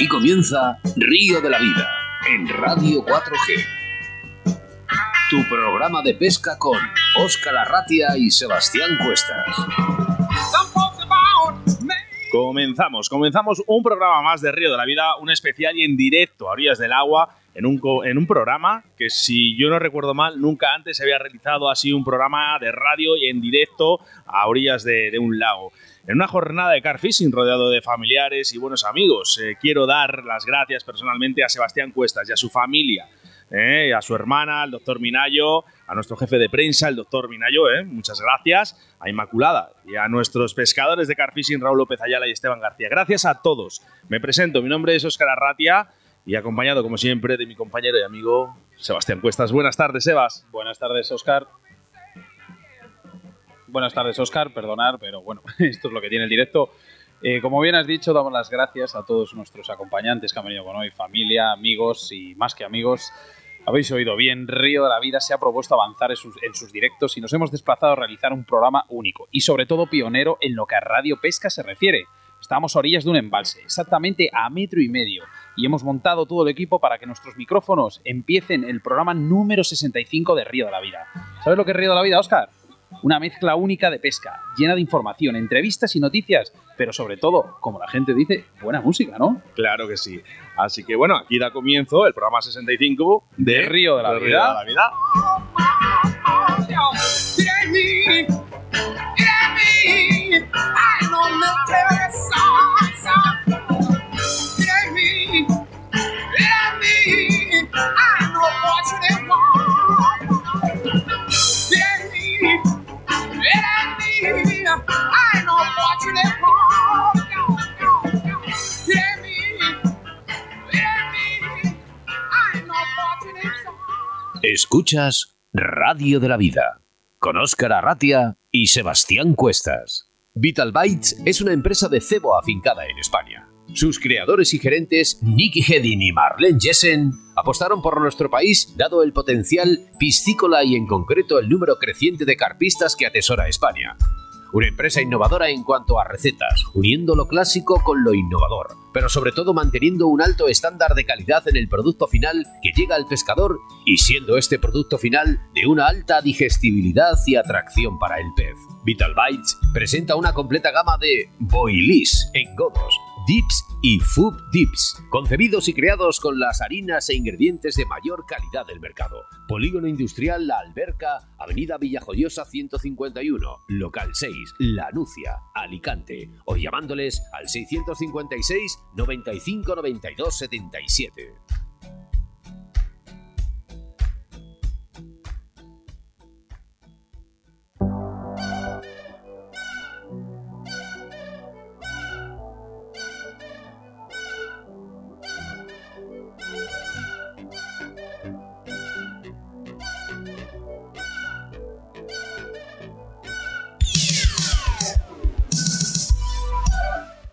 Aquí comienza Río de la Vida en Radio 4G. Tu programa de pesca con Óscar Arratia y Sebastián Cuestas. Comenzamos, comenzamos un programa más de Río de la Vida, un especial y en directo a orillas del agua, en un, en un programa que si yo no recuerdo mal, nunca antes se había realizado así un programa de radio y en directo a orillas de un lago. En una jornada de car fishing rodeado de familiares y buenos amigos, Eh, quiero dar las gracias personalmente a Sebastián Cuestas y a su familia, eh, a su hermana, al doctor Minayo, a nuestro jefe de prensa, el doctor Minayo, eh, muchas gracias, a Inmaculada y a nuestros pescadores de car fishing, Raúl López Ayala y Esteban García. Gracias a todos. Me presento, mi nombre es Óscar Arratia y acompañado, como siempre, de mi compañero y amigo Sebastián Cuestas. Buenas tardes, Sebas. Buenas tardes, Oscar. Buenas tardes, Oscar. Perdonar, pero bueno, esto es lo que tiene el directo. Eh, como bien has dicho, damos las gracias a todos nuestros acompañantes que han venido con hoy, familia, amigos y más que amigos. Habéis oído bien, Río de la Vida se ha propuesto avanzar en sus, en sus directos y nos hemos desplazado a realizar un programa único y sobre todo pionero en lo que a Radio Pesca se refiere. Estamos a orillas de un embalse, exactamente a metro y medio, y hemos montado todo el equipo para que nuestros micrófonos empiecen el programa número 65 de Río de la Vida. ¿Sabes lo que es Río de la Vida, Oscar? Una mezcla única de pesca, llena de información, entrevistas y noticias, pero sobre todo, como la gente dice, buena música, ¿no? Claro que sí. Así que bueno, aquí da comienzo el programa 65 de, De Río de la de Vida. de la Vida. Escuchas Radio de la Vida con Óscar Arratia y Sebastián Cuestas. Vital Bites es una empresa de cebo afincada en España. Sus creadores y gerentes, Nicky Hedin y Marlene Jessen, apostaron por nuestro país dado el potencial piscícola y en concreto el número creciente de carpistas que atesora España. Una empresa innovadora en cuanto a recetas, uniendo lo clásico con lo innovador, pero sobre todo manteniendo un alto estándar de calidad en el producto final que llega al pescador y siendo este producto final de una alta digestibilidad y atracción para el pez. Vital Bites presenta una completa gama de boilies, engodos, dips y food dips, concebidos y creados con las harinas e ingredientes de mayor calidad del mercado. Polígono Industrial La Alberca, Avenida Villajoyosa 151, Local 6, La Nucia, Alicante, o llamándoles al 656 95 92 77.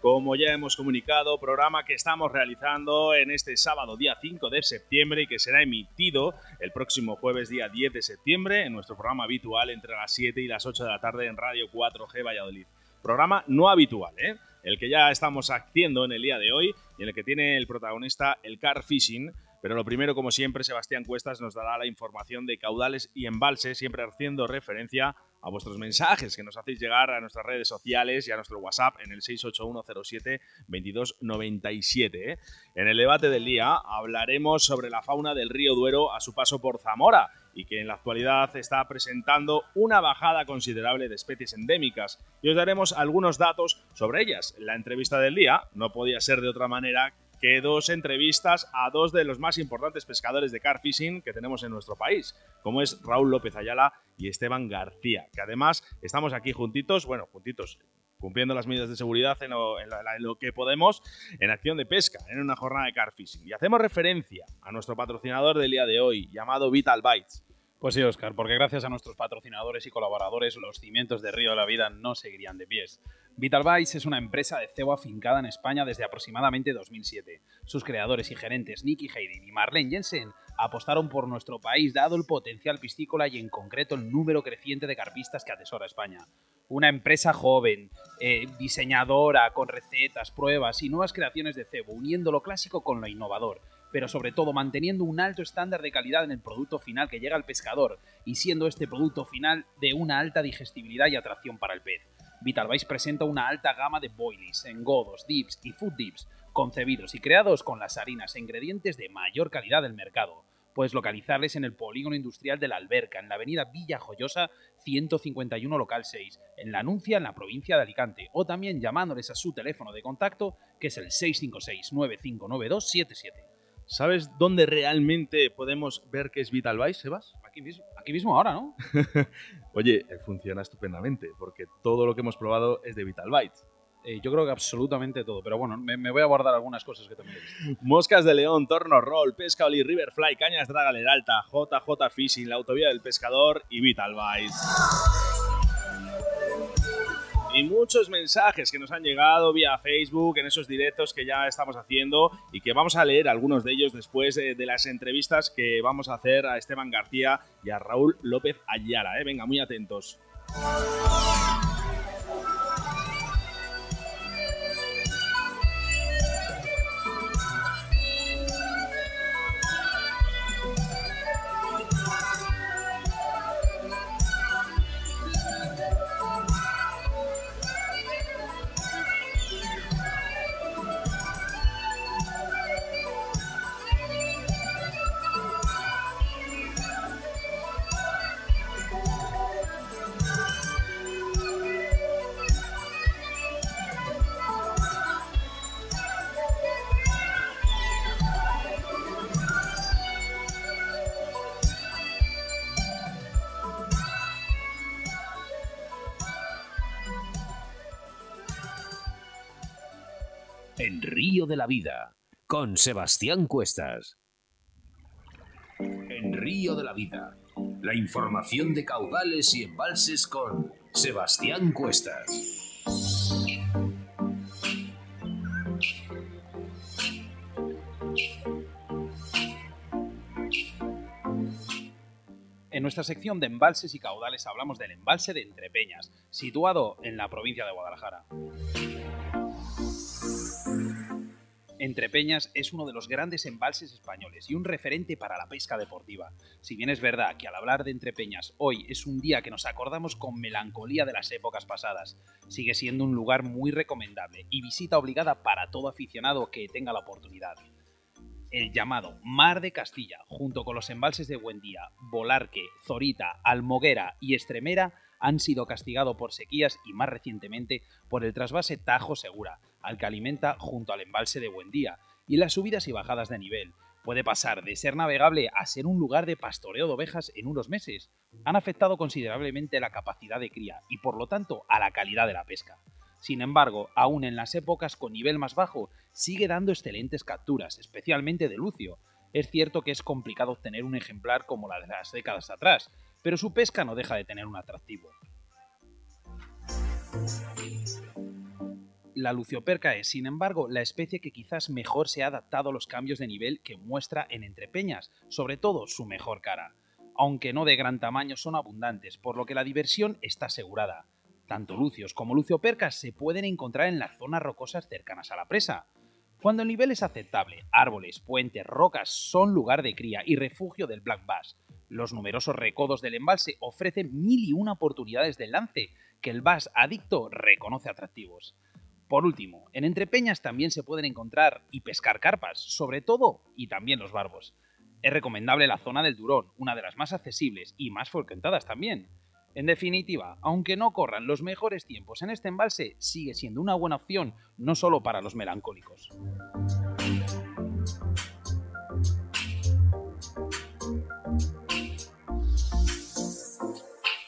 Como ya hemos comunicado, programa que estamos realizando en este sábado día 5 de septiembre y que será emitido el próximo jueves día 10 de septiembre en nuestro programa habitual entre las 7 y las 8 de la tarde en Radio 4G Valladolid. Programa no habitual, ¿eh? el que ya estamos haciendo en el día de hoy y en el que tiene el protagonista el car fishing. Pero lo primero, como siempre, Sebastián Cuestas nos dará la información de caudales y embalses, siempre haciendo referencia a vuestros mensajes que nos hacéis llegar a nuestras redes sociales y a nuestro WhatsApp en el 68107-2297. ¿eh? En el debate del día hablaremos sobre la fauna del río Duero a su paso por Zamora y que en la actualidad está presentando una bajada considerable de especies endémicas. Y os daremos algunos datos sobre ellas. La entrevista del día no podía ser de otra manera que dos entrevistas a dos de los más importantes pescadores de car fishing que tenemos en nuestro país, como es Raúl López Ayala y Esteban García, que además estamos aquí juntitos, bueno, juntitos, cumpliendo las medidas de seguridad en lo, que podemos en acción de pesca, en una jornada de car fishing. Y hacemos referencia a nuestro patrocinador del día de hoy, llamado Vital Bites. Pues sí, Oscar, porque gracias a nuestros patrocinadores y colaboradores los cimientos de Río de la Vida no seguirían de pies. Vitalvice es una empresa de cebo afincada en España desde aproximadamente 2007. Sus creadores y gerentes Nicky Hayden y Marlene Jensen apostaron por nuestro país dado el potencial piscícola y en concreto el número creciente de carpistas que atesora España. una empresa joven, eh, diseñadora, con recetas, pruebas y nuevas creaciones de cebo, uniendo lo clásico con lo innovador, pero sobre todo manteniendo un alto estándar de calidad en el producto final que llega al pescador y siendo este producto final de una alta digestibilidad y atracción para el pez. Vitalvice presenta una alta gama de boilies, engodos, dips y food dips, concebidos y creados con las harinas e ingredientes de mayor calidad del mercado. Puedes localizarles en el polígono industrial de la Alberca, en la avenida Villa Joyosa 151 local 6, en la Anuncia, en la provincia de Alicante, o también llamándoles a su teléfono de contacto, que es el 656-959277. ¿Sabes dónde realmente podemos ver que es Vitalvice, Sebas? Aquí mismo, aquí mismo ahora, ¿no? Oye, funciona estupendamente, porque todo lo que hemos probado es de Vitalvice. Eh, yo creo que absolutamente todo, pero bueno, me, me voy a guardar algunas cosas que también he visto. Moscas de León, Torno Roll, Pesca Oli, Riverfly, Cañas Dragaler Alta, JJ Fishing, la Autovía del Pescador y Vitalvice. Y muchos mensajes que nos han llegado vía Facebook en esos directos que ya estamos haciendo y que vamos a leer algunos de ellos después de, de las entrevistas que vamos a hacer a Esteban García y a Raúl López Ayala. ¿eh? Venga, muy atentos. En Río de la Vida, con Sebastián Cuestas. En Río de la Vida, la información de caudales y embalses con Sebastián Cuestas. En nuestra sección de embalses y caudales hablamos del embalse de Entrepeñas, situado en la provincia de Guadalajara. Entrepeñas es uno de los grandes embalses españoles y un referente para la pesca deportiva. Si bien es verdad que al hablar de Entrepeñas hoy es un día que nos acordamos con melancolía de las épocas pasadas, sigue siendo un lugar muy recomendable y visita obligada para todo aficionado que tenga la oportunidad. El llamado Mar de Castilla, junto con los embalses de Buendía, Volarque, Zorita, Almoguera y Estremera, han sido castigados por sequías y más recientemente por el trasvase Tajo Segura, al que alimenta junto al embalse de Buendía, y las subidas y bajadas de nivel. Puede pasar de ser navegable a ser un lugar de pastoreo de ovejas en unos meses. Han afectado considerablemente la capacidad de cría y por lo tanto a la calidad de la pesca. Sin embargo, aún en las épocas con nivel más bajo, sigue dando excelentes capturas, especialmente de lucio. Es cierto que es complicado obtener un ejemplar como la de las décadas atrás, pero su pesca no deja de tener un atractivo. La lucioperca es, sin embargo, la especie que quizás mejor se ha adaptado a los cambios de nivel que muestra en entrepeñas, sobre todo su mejor cara. Aunque no de gran tamaño, son abundantes, por lo que la diversión está asegurada. Tanto lucios como luciopercas se pueden encontrar en las zonas rocosas cercanas a la presa. Cuando el nivel es aceptable, árboles, puentes, rocas son lugar de cría y refugio del black bass. Los numerosos recodos del embalse ofrecen mil y una oportunidades de lance que el bass adicto reconoce atractivos. Por último, en Entrepeñas también se pueden encontrar y pescar carpas, sobre todo y también los barbos. Es recomendable la zona del Durón, una de las más accesibles y más frecuentadas también. En definitiva, aunque no corran los mejores tiempos en este embalse, sigue siendo una buena opción no solo para los melancólicos.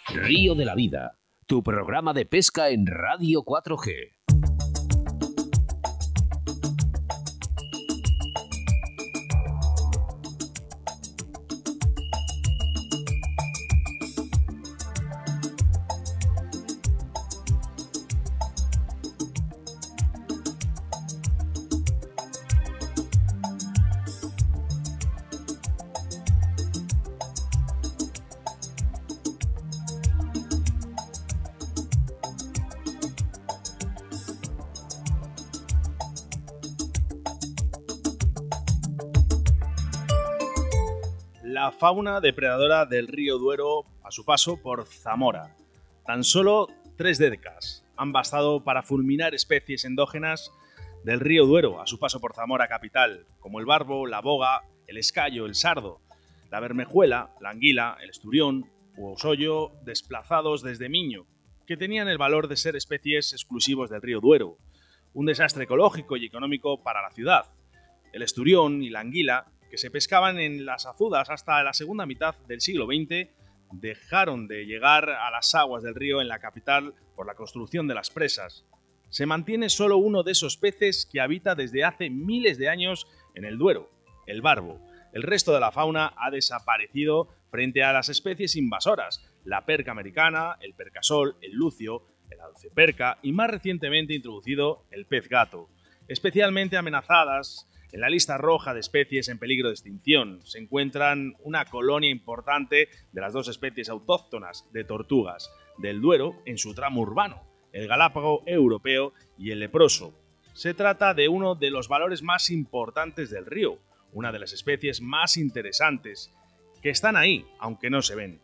Río de la Vida, tu programa de pesca en Radio 4G. Fauna depredadora del río Duero a su paso por Zamora. Tan solo tres décadas han bastado para fulminar especies endógenas del río Duero a su paso por Zamora capital, como el barbo, la boga, el escayo, el sardo, la bermejuela, la anguila, el esturión u osoyo desplazados desde Miño, que tenían el valor de ser especies exclusivos del río Duero. Un desastre ecológico y económico para la ciudad. El esturión y la anguila, que se pescaban en las azudas hasta la segunda mitad del siglo XX, dejaron de llegar a las aguas del río en la capital por la construcción de las presas. Se mantiene solo uno de esos peces que habita desde hace miles de años en el Duero, el barbo. El resto de la fauna ha desaparecido frente a las especies invasoras, la perca americana, el percasol, el lucio, el alceperca y más recientemente introducido el pez gato. Especialmente amenazadas en la lista roja de especies en peligro de extinción se encuentran una colonia importante de las dos especies autóctonas de tortugas del Duero en su tramo urbano, el galápago europeo y el leproso. Se trata de uno de los valores más importantes del río, una de las especies más interesantes, que están ahí, aunque no se ven.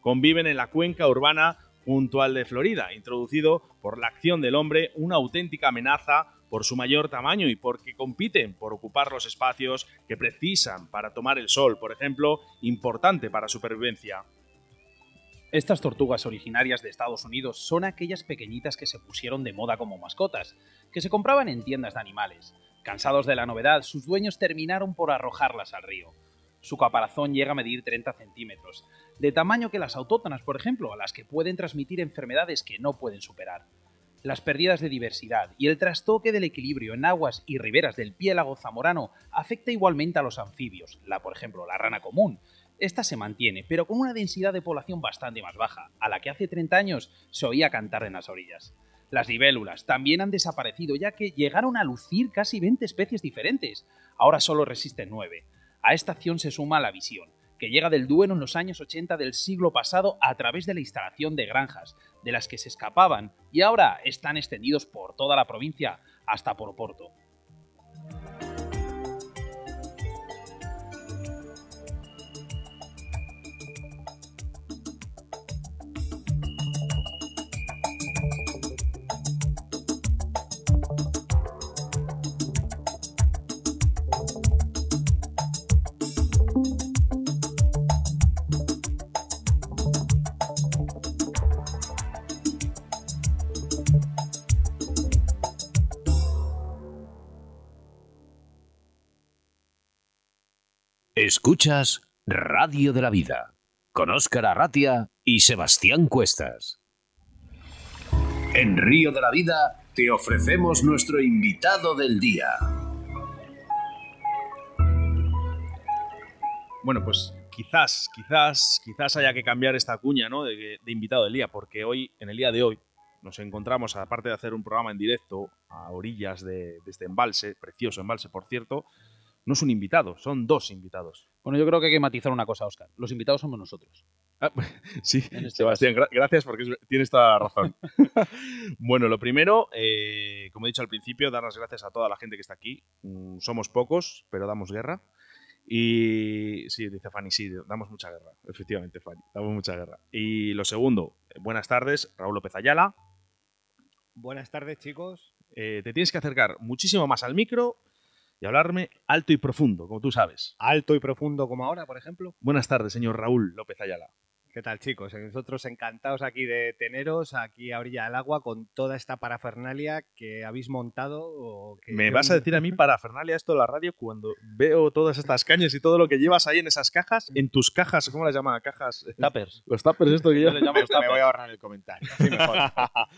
Conviven en la cuenca urbana junto al de Florida, introducido por la acción del hombre una auténtica amenaza por su mayor tamaño y porque compiten por ocupar los espacios que precisan para tomar el sol, por ejemplo, importante para supervivencia. Estas tortugas originarias de Estados Unidos son aquellas pequeñitas que se pusieron de moda como mascotas, que se compraban en tiendas de animales. Cansados de la novedad, sus dueños terminaron por arrojarlas al río. Su caparazón llega a medir 30 centímetros, de tamaño que las autóctonas, por ejemplo, a las que pueden transmitir enfermedades que no pueden superar. Las pérdidas de diversidad y el trastoque del equilibrio en aguas y riberas del piélago zamorano afecta igualmente a los anfibios, la por ejemplo la rana común. Esta se mantiene, pero con una densidad de población bastante más baja, a la que hace 30 años se oía cantar en las orillas. Las libélulas también han desaparecido ya que llegaron a lucir casi 20 especies diferentes. Ahora solo resisten 9. A esta acción se suma la visión, que llega del Duero en los años 80 del siglo pasado a través de la instalación de granjas, de las que se escapaban y ahora están extendidos por toda la provincia hasta por Porto. Escuchas Radio de la Vida con Óscar Arratia y Sebastián Cuestas. En Río de la Vida te ofrecemos nuestro invitado del día. Bueno, pues quizás, quizás, quizás haya que cambiar esta cuña ¿no? de, invitado del día, porque hoy, en el día de hoy, nos encontramos, aparte de hacer un programa en directo a orillas de este embalse, precioso embalse, por cierto, no es un invitado, son dos invitados. Bueno, yo creo que hay que matizar una cosa, Oscar. Los invitados somos nosotros. Ah, sí, este Sebastián, gra- gracias porque es- tienes toda la razón. bueno, lo primero, eh, como he dicho al principio, dar las gracias a toda la gente que está aquí. Mm, somos pocos, pero damos guerra. Y sí, dice Fanny, sí, damos mucha guerra. Efectivamente, Fanny, damos mucha guerra. Y lo segundo, eh, buenas tardes, Raúl López Ayala. Buenas tardes, chicos. Eh, te tienes que acercar muchísimo más al micro y hablarme alto y profundo, como tú sabes. Alto y profundo como ahora, por ejemplo. Buenas tardes, señor Raúl López Ayala. ¿Qué tal, chicos? Nosotros encantados aquí de teneros, aquí a orilla del agua, con toda esta parafernalia que habéis montado. o que ¿Me yo- vas a decir a mí para Fernalia esto de la radio cuando veo todas estas cañas y todo lo que llevas ahí en esas cajas? En tus cajas, ¿cómo las llama? Cajas. Tappers. Los tuppers, esto que Yo llevas. le llamo los Me voy a ahorrar el comentario. así mejor.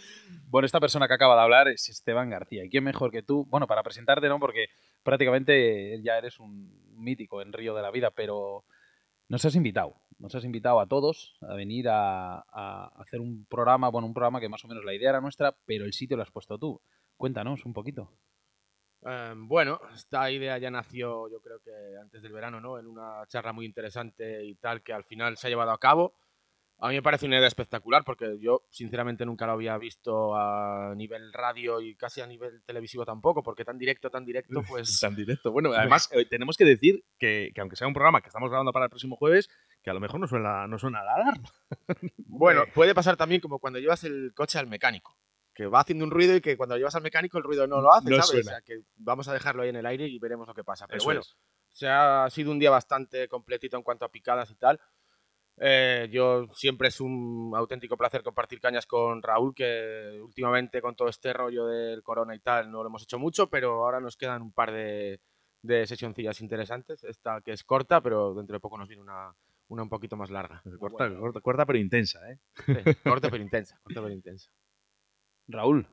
Bueno, esta persona que acaba de hablar es Esteban García. ¿Y quién mejor que tú? Bueno, para presentarte, ¿no? Porque prácticamente ya eres un mítico en Río de la Vida, pero nos has invitado. Nos has invitado a todos a venir a, a hacer un programa, bueno, un programa que más o menos la idea era nuestra, pero el sitio lo has puesto tú. Cuéntanos un poquito. Eh, bueno, esta idea ya nació, yo creo que antes del verano, ¿no? En una charla muy interesante y tal que al final se ha llevado a cabo. A mí me parece una idea espectacular porque yo sinceramente nunca lo había visto a nivel radio y casi a nivel televisivo tampoco, porque tan directo, tan directo, pues... Tan directo. Bueno, además eh, tenemos que decir que, que aunque sea un programa que estamos grabando para el próximo jueves, que a lo mejor no suena, no suena la alarma. Bueno, puede pasar también como cuando llevas el coche al mecánico, que va haciendo un ruido y que cuando lo llevas al mecánico el ruido no lo hace, No ¿sabes? suena. O sea, que vamos a dejarlo ahí en el aire y veremos lo que pasa. Pero Eso bueno, es. sea, ha sido un día bastante completito en cuanto a picadas y tal. Eh, yo siempre es un auténtico placer compartir cañas con Raúl, que últimamente con todo este rollo del corona y tal no lo hemos hecho mucho, pero ahora nos quedan un par de, de sesioncillas interesantes. Esta que es corta, pero dentro de poco nos viene una, una un poquito más larga. Corta, corta, corta, pero intensa, ¿eh? Sí, corta pero intensa, corta pero intensa. Raúl,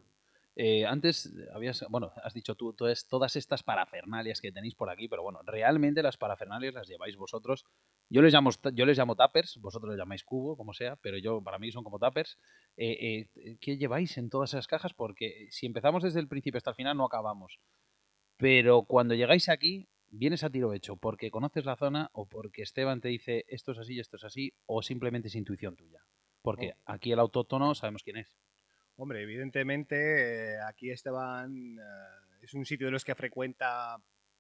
eh, antes habías, bueno, has dicho tú todas, todas estas parafernalias que tenéis por aquí, pero bueno, realmente las parafernalias las lleváis vosotros. Yo les llamo, yo les llamo tappers, vosotros les llamáis cubo, como sea, pero yo para mí son como tappers. Eh, eh, ¿Qué lleváis en todas esas cajas? Porque si empezamos desde el principio hasta el final no acabamos. Pero cuando llegáis aquí, vienes a tiro hecho porque conoces la zona o porque Esteban te dice esto es así y esto es así, o simplemente es intuición tuya. Porque aquí el autóctono sabemos quién es. Hombre, evidentemente eh, aquí Esteban eh, es un sitio de los que frecuenta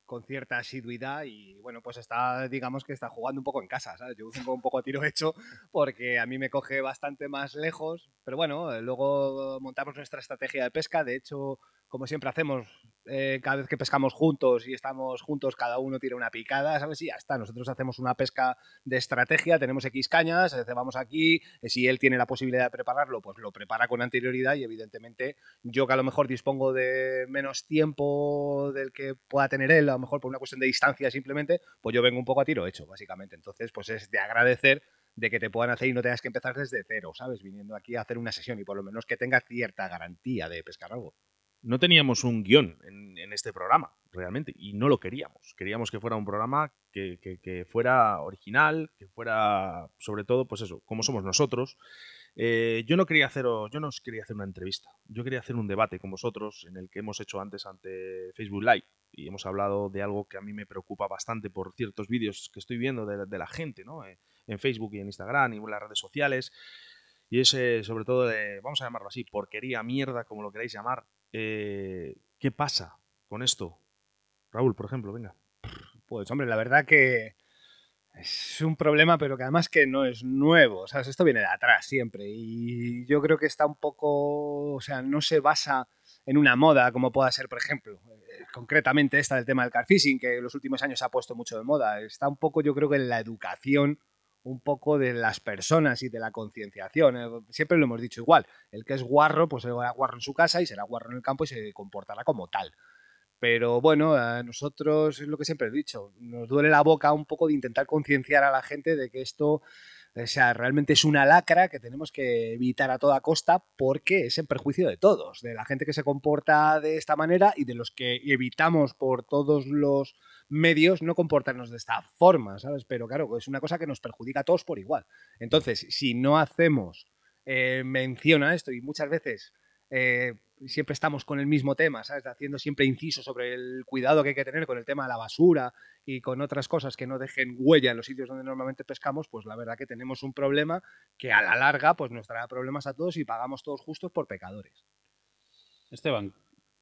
con cierta asiduidad y bueno, pues está, digamos que está jugando un poco en casa, ¿sabes? Yo vengo un poco a tiro hecho porque a mí me coge bastante más lejos, pero bueno, eh, luego montamos nuestra estrategia de pesca, de hecho, como siempre hacemos, eh, cada vez que pescamos juntos y estamos juntos, cada uno tira una picada, ¿sabes? Y ya está, nosotros hacemos una pesca de estrategia, tenemos X cañas, eh, vamos aquí, eh, si él tiene la posibilidad de prepararlo, pues lo prepara con anterioridad y evidentemente yo que a lo mejor dispongo de menos tiempo del que pueda tener él, a lo mejor por una cuestión de distancia simplemente, pues yo vengo un poco a tiro hecho, básicamente. Entonces, pues es de agradecer de que te puedan hacer y no tengas que empezar desde cero, ¿sabes? Viniendo aquí a hacer una sesión y por lo menos que tengas cierta garantía de pescar algo. No teníamos un guion en, en este programa, realmente, y no lo queríamos. Queríamos que fuera un programa que, fuera original, que fuera, sobre todo, pues eso, como somos nosotros. Eh, yo no quería hacer, yo no os quería hacer una entrevista. Yo quería hacer un debate con vosotros en el que hemos hecho antes ante Facebook Live y hemos hablado de algo que a mí me preocupa bastante por ciertos vídeos que estoy viendo de, de la gente, ¿no? Eh, en Facebook y en Instagram y en las redes sociales. Y es sobre todo de, vamos a llamarlo así, porquería, mierda, como lo queráis llamar. Eh, ¿Qué pasa con esto? Raúl, por ejemplo, venga. Pues hombre, la verdad que es un problema, pero que además que no es nuevo, ¿sabes? Esto viene de atrás siempre y yo creo que está un poco, o sea, no se basa en una moda como pueda ser, por ejemplo, eh, concretamente esta del tema del carfishing, que en los últimos años ha puesto mucho de moda. Está un poco, yo creo que en la educación un poco de las personas y de la concienciación. Eh, Siempre lo hemos dicho igual. El que es guarro, pues será guarro en su casa y será guarro en el campo y se comportará como tal. Pero bueno, a nosotros es lo que siempre he dicho, nos duele la boca un poco de intentar concienciar a la gente de que esto, sea, realmente es una lacra que tenemos que evitar a toda costa porque es en perjuicio de todos, de la gente que se comporta de esta manera y de los que evitamos por todos los medios no comportarnos de esta forma, ¿sabes? Pero claro, es una cosa que nos perjudica a todos por igual. Entonces, si no hacemos eh, mención a esto y muchas veces eh, siempre estamos con el mismo tema, ¿sabes? Haciendo siempre inciso sobre el cuidado que hay que tener con el tema de la basura y con otras cosas que no dejen huella en los sitios donde normalmente pescamos, pues la verdad que tenemos un problema que a la larga pues nos traerá problemas a todos y pagamos todos justos por pecadores. Esteban,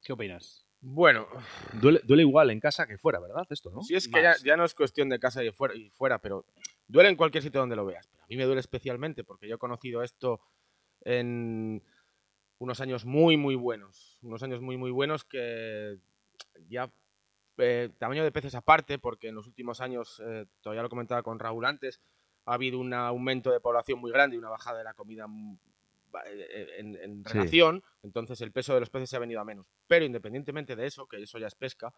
¿qué opinas? Bueno, Duele, duele igual en casa que fuera, ¿verdad? Esto, ¿no? si es que ya, no es cuestión de casa y fuera, y fuera, pero duele en cualquier sitio donde lo veas. Pero a mí me duele especialmente porque yo he conocido esto en unos años muy, muy buenos. Unos años muy, muy buenos que ya eh, tamaño de peces aparte, porque en los últimos años, eh, todavía lo comentaba con Raúl antes, ha habido un aumento de población muy grande y una bajada de la comida en, en Sí. relación, entonces el peso de los peces se ha venido a menos. Pero independientemente de eso, que eso ya es pesca,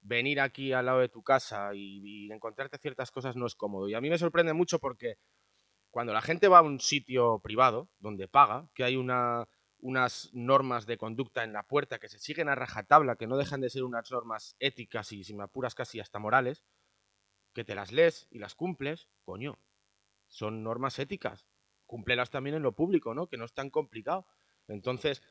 venir aquí al lado de tu casa y, y encontrarte ciertas cosas no es cómodo. Y a mí me sorprende mucho porque cuando la gente va a un sitio privado donde paga, que hay una, unas normas de conducta en la puerta que se siguen a rajatabla, que no dejan de ser unas normas éticas y, si me apuras, casi hasta morales, que te las lees y las cumples, coño, son normas éticas. Cúmplelas también en lo público, ¿no? Que no es tan complicado. Entonces,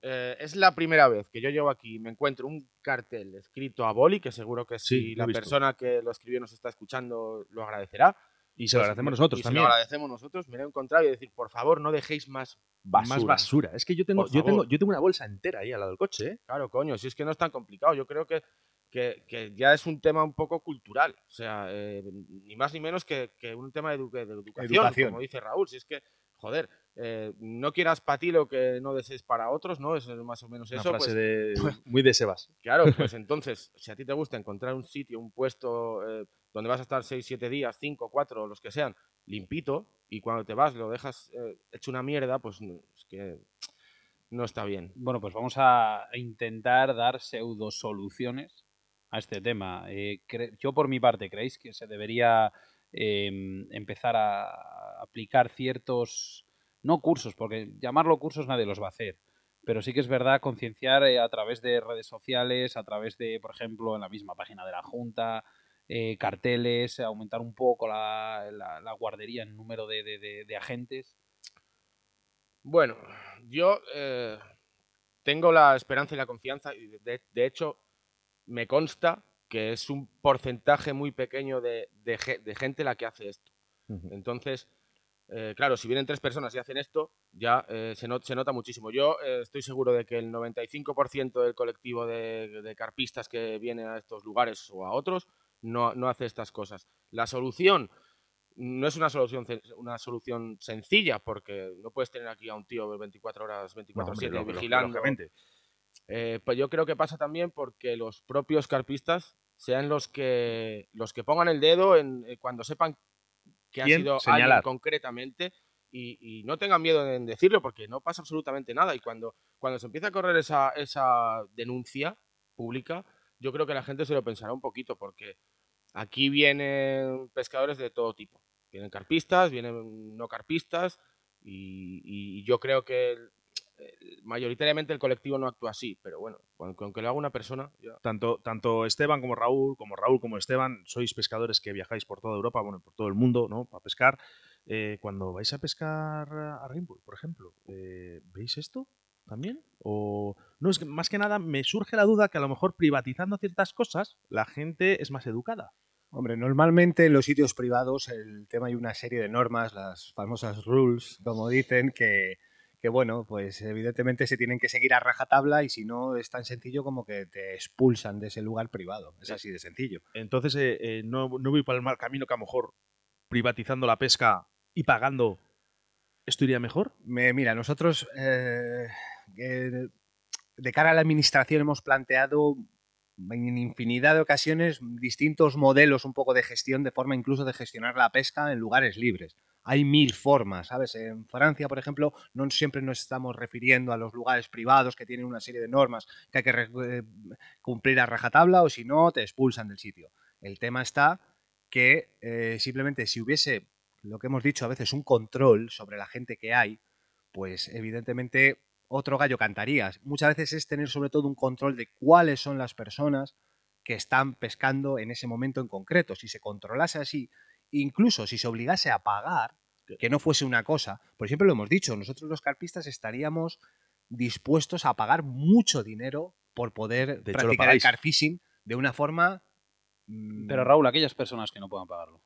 eh, es la primera vez que yo llego aquí y me encuentro un cartel escrito a boli, que seguro que si la persona que lo escribió nos está escuchando lo agradecerá. Y se lo agradecemos nosotros y también. Se lo agradecemos nosotros, me lo he encontrado y decir, por favor, no dejéis más basura. Más basura. Es que yo tengo, yo, tengo, yo tengo una bolsa entera ahí al lado del coche, ¿eh? Claro, coño, si es que no es tan complicado. Yo creo que, que, que ya es un tema un poco cultural. O sea, eh, ni más ni menos que, que un tema de, edu- de educación, Educación. como dice Raúl. Si es que, joder, eh, no quieras para ti lo que no desees para otros, ¿no? Es más o menos Una eso. frase pues, de, muy de Sebas. Claro, pues entonces, si a ti te gusta encontrar un sitio, un puesto eh, donde vas a estar 6, 7 días, 5, 4, los que sean, limpito, y cuando te vas lo dejas eh, hecho una mierda, pues es que no está bien. Bueno, pues vamos a intentar dar pseudo soluciones a este tema. Eh, yo, por mi parte, ¿creéis que se debería eh, empezar a aplicar ciertos, no cursos, porque llamarlo cursos nadie los va a hacer, pero sí que es verdad concienciar eh, a través de redes sociales, a través de, por ejemplo, en la misma página de la Junta, eh, carteles, aumentar un poco la, la- guardería en número de, de- de- agentes. Bueno, yo tengo la esperanza y la confianza, y de hecho me consta que es un porcentaje muy pequeño de, de ge- de gente la que hace esto. Entonces, eh, claro, si vienen tres personas y hacen esto, ya eh, se, not- se nota muchísimo. Yo eh, estoy seguro de que el 95% del colectivo de, de carpistas que viene a estos lugares o a otros no, no hace estas cosas. La solución no es una solución, una solución sencilla, porque no puedes tener aquí a un tío 24 horas, 24-7 vigilando. Lógicamente. Eh, pues yo creo que pasa también porque los propios carpistas sean los que los que pongan el dedo en eh, cuando sepan que ha sido Señalar. alguien concretamente y, y no tengan miedo en decirlo porque no pasa absolutamente nada y cuando cuando se empieza a correr esa, esa denuncia pública yo creo que la gente se lo pensará un poquito porque aquí vienen pescadores de todo tipo vienen carpistas vienen no carpistas y, y yo creo que mayoritariamente el colectivo no actúa así, pero bueno, aunque, lo haga una persona, ya. Tanto, tanto Esteban como Raúl, como Raúl como Esteban, sois pescadores que viajáis por toda Europa, bueno, por todo el mundo, ¿no? Para pescar. Eh, cuando vais a pescar a Rainbow, por ejemplo, eh, ¿veis esto también? O no es que más que nada me surge la duda que a lo mejor privatizando ciertas cosas la gente es más educada. Hombre, normalmente en los sitios privados el tema hay una serie de normas, las famosas rules, como dicen, que, que bueno, pues evidentemente se tienen que seguir a rajatabla y si no es tan sencillo como que te expulsan de ese lugar privado. Es así de sencillo. Entonces eh, eh, no, no voy por el mal camino que a lo mejor privatizando la pesca y pagando esto iría mejor. Me- mira, nosotros eh, eh, de cara a la administración hemos planteado en infinidad de ocasiones distintos modelos un poco de gestión, de forma incluso de gestionar la pesca en lugares libres. Hay mil formas, ¿sabes? En Francia, por ejemplo, no siempre nos estamos refiriendo a los lugares privados que tienen una serie de normas que hay que eh, cumplir a rajatabla o si no, te expulsan del sitio. El tema está que eh, simplemente si hubiese, lo que hemos dicho a veces, un control sobre la gente que hay, pues evidentemente otro gallo cantaría. Muchas veces es tener sobre todo un control de cuáles son las personas que están pescando en ese momento en concreto. Si se controlase así, incluso si se obligase a pagar, que no fuese una cosa, por siempre lo hemos dicho, nosotros los carpistas estaríamos dispuestos a pagar mucho dinero por poder De hecho, practicar el carfishing de una forma... mm, Pero Raúl, aquellas personas que no puedan pagarlo.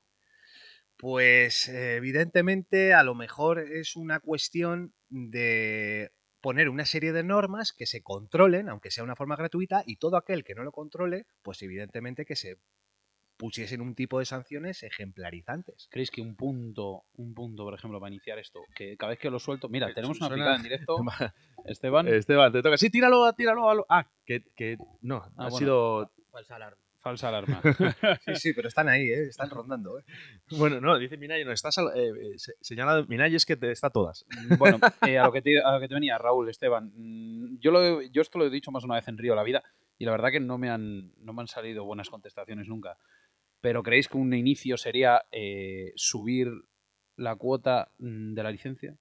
pues eh, evidentemente a lo mejor es una cuestión de poner una serie de normas que se controlen, aunque sea de una forma gratuita, y todo aquel que no lo controle, pues evidentemente que se pusiesen un tipo de sanciones ejemplarizantes. ¿Creéis que un punto, un punto, por ejemplo, para iniciar esto, que cada vez que lo suelto, mira, Eh, tenemos una picada en directo, Esteban, Esteban, te toca. Sí, tíralo, tíralo. a lo- Ah, que, que no, ha bueno. sido. Falsa alarma. Falsa alarma. Sí, sí, pero están ahí, ¿eh? están rondando. ¿eh? Bueno, no, dice Minay, no, estás al- eh, eh, se- señala Minay es que te está todas. bueno, eh, a, lo que te, a lo que te venía, Raúl, Esteban, mm, yo, lo, he- yo esto lo he dicho más una vez en Río la vida y la verdad que no me han, no me han salido buenas contestaciones nunca. Pero ¿creéis que un inicio sería eh, subir la cuota mm, de la licencia?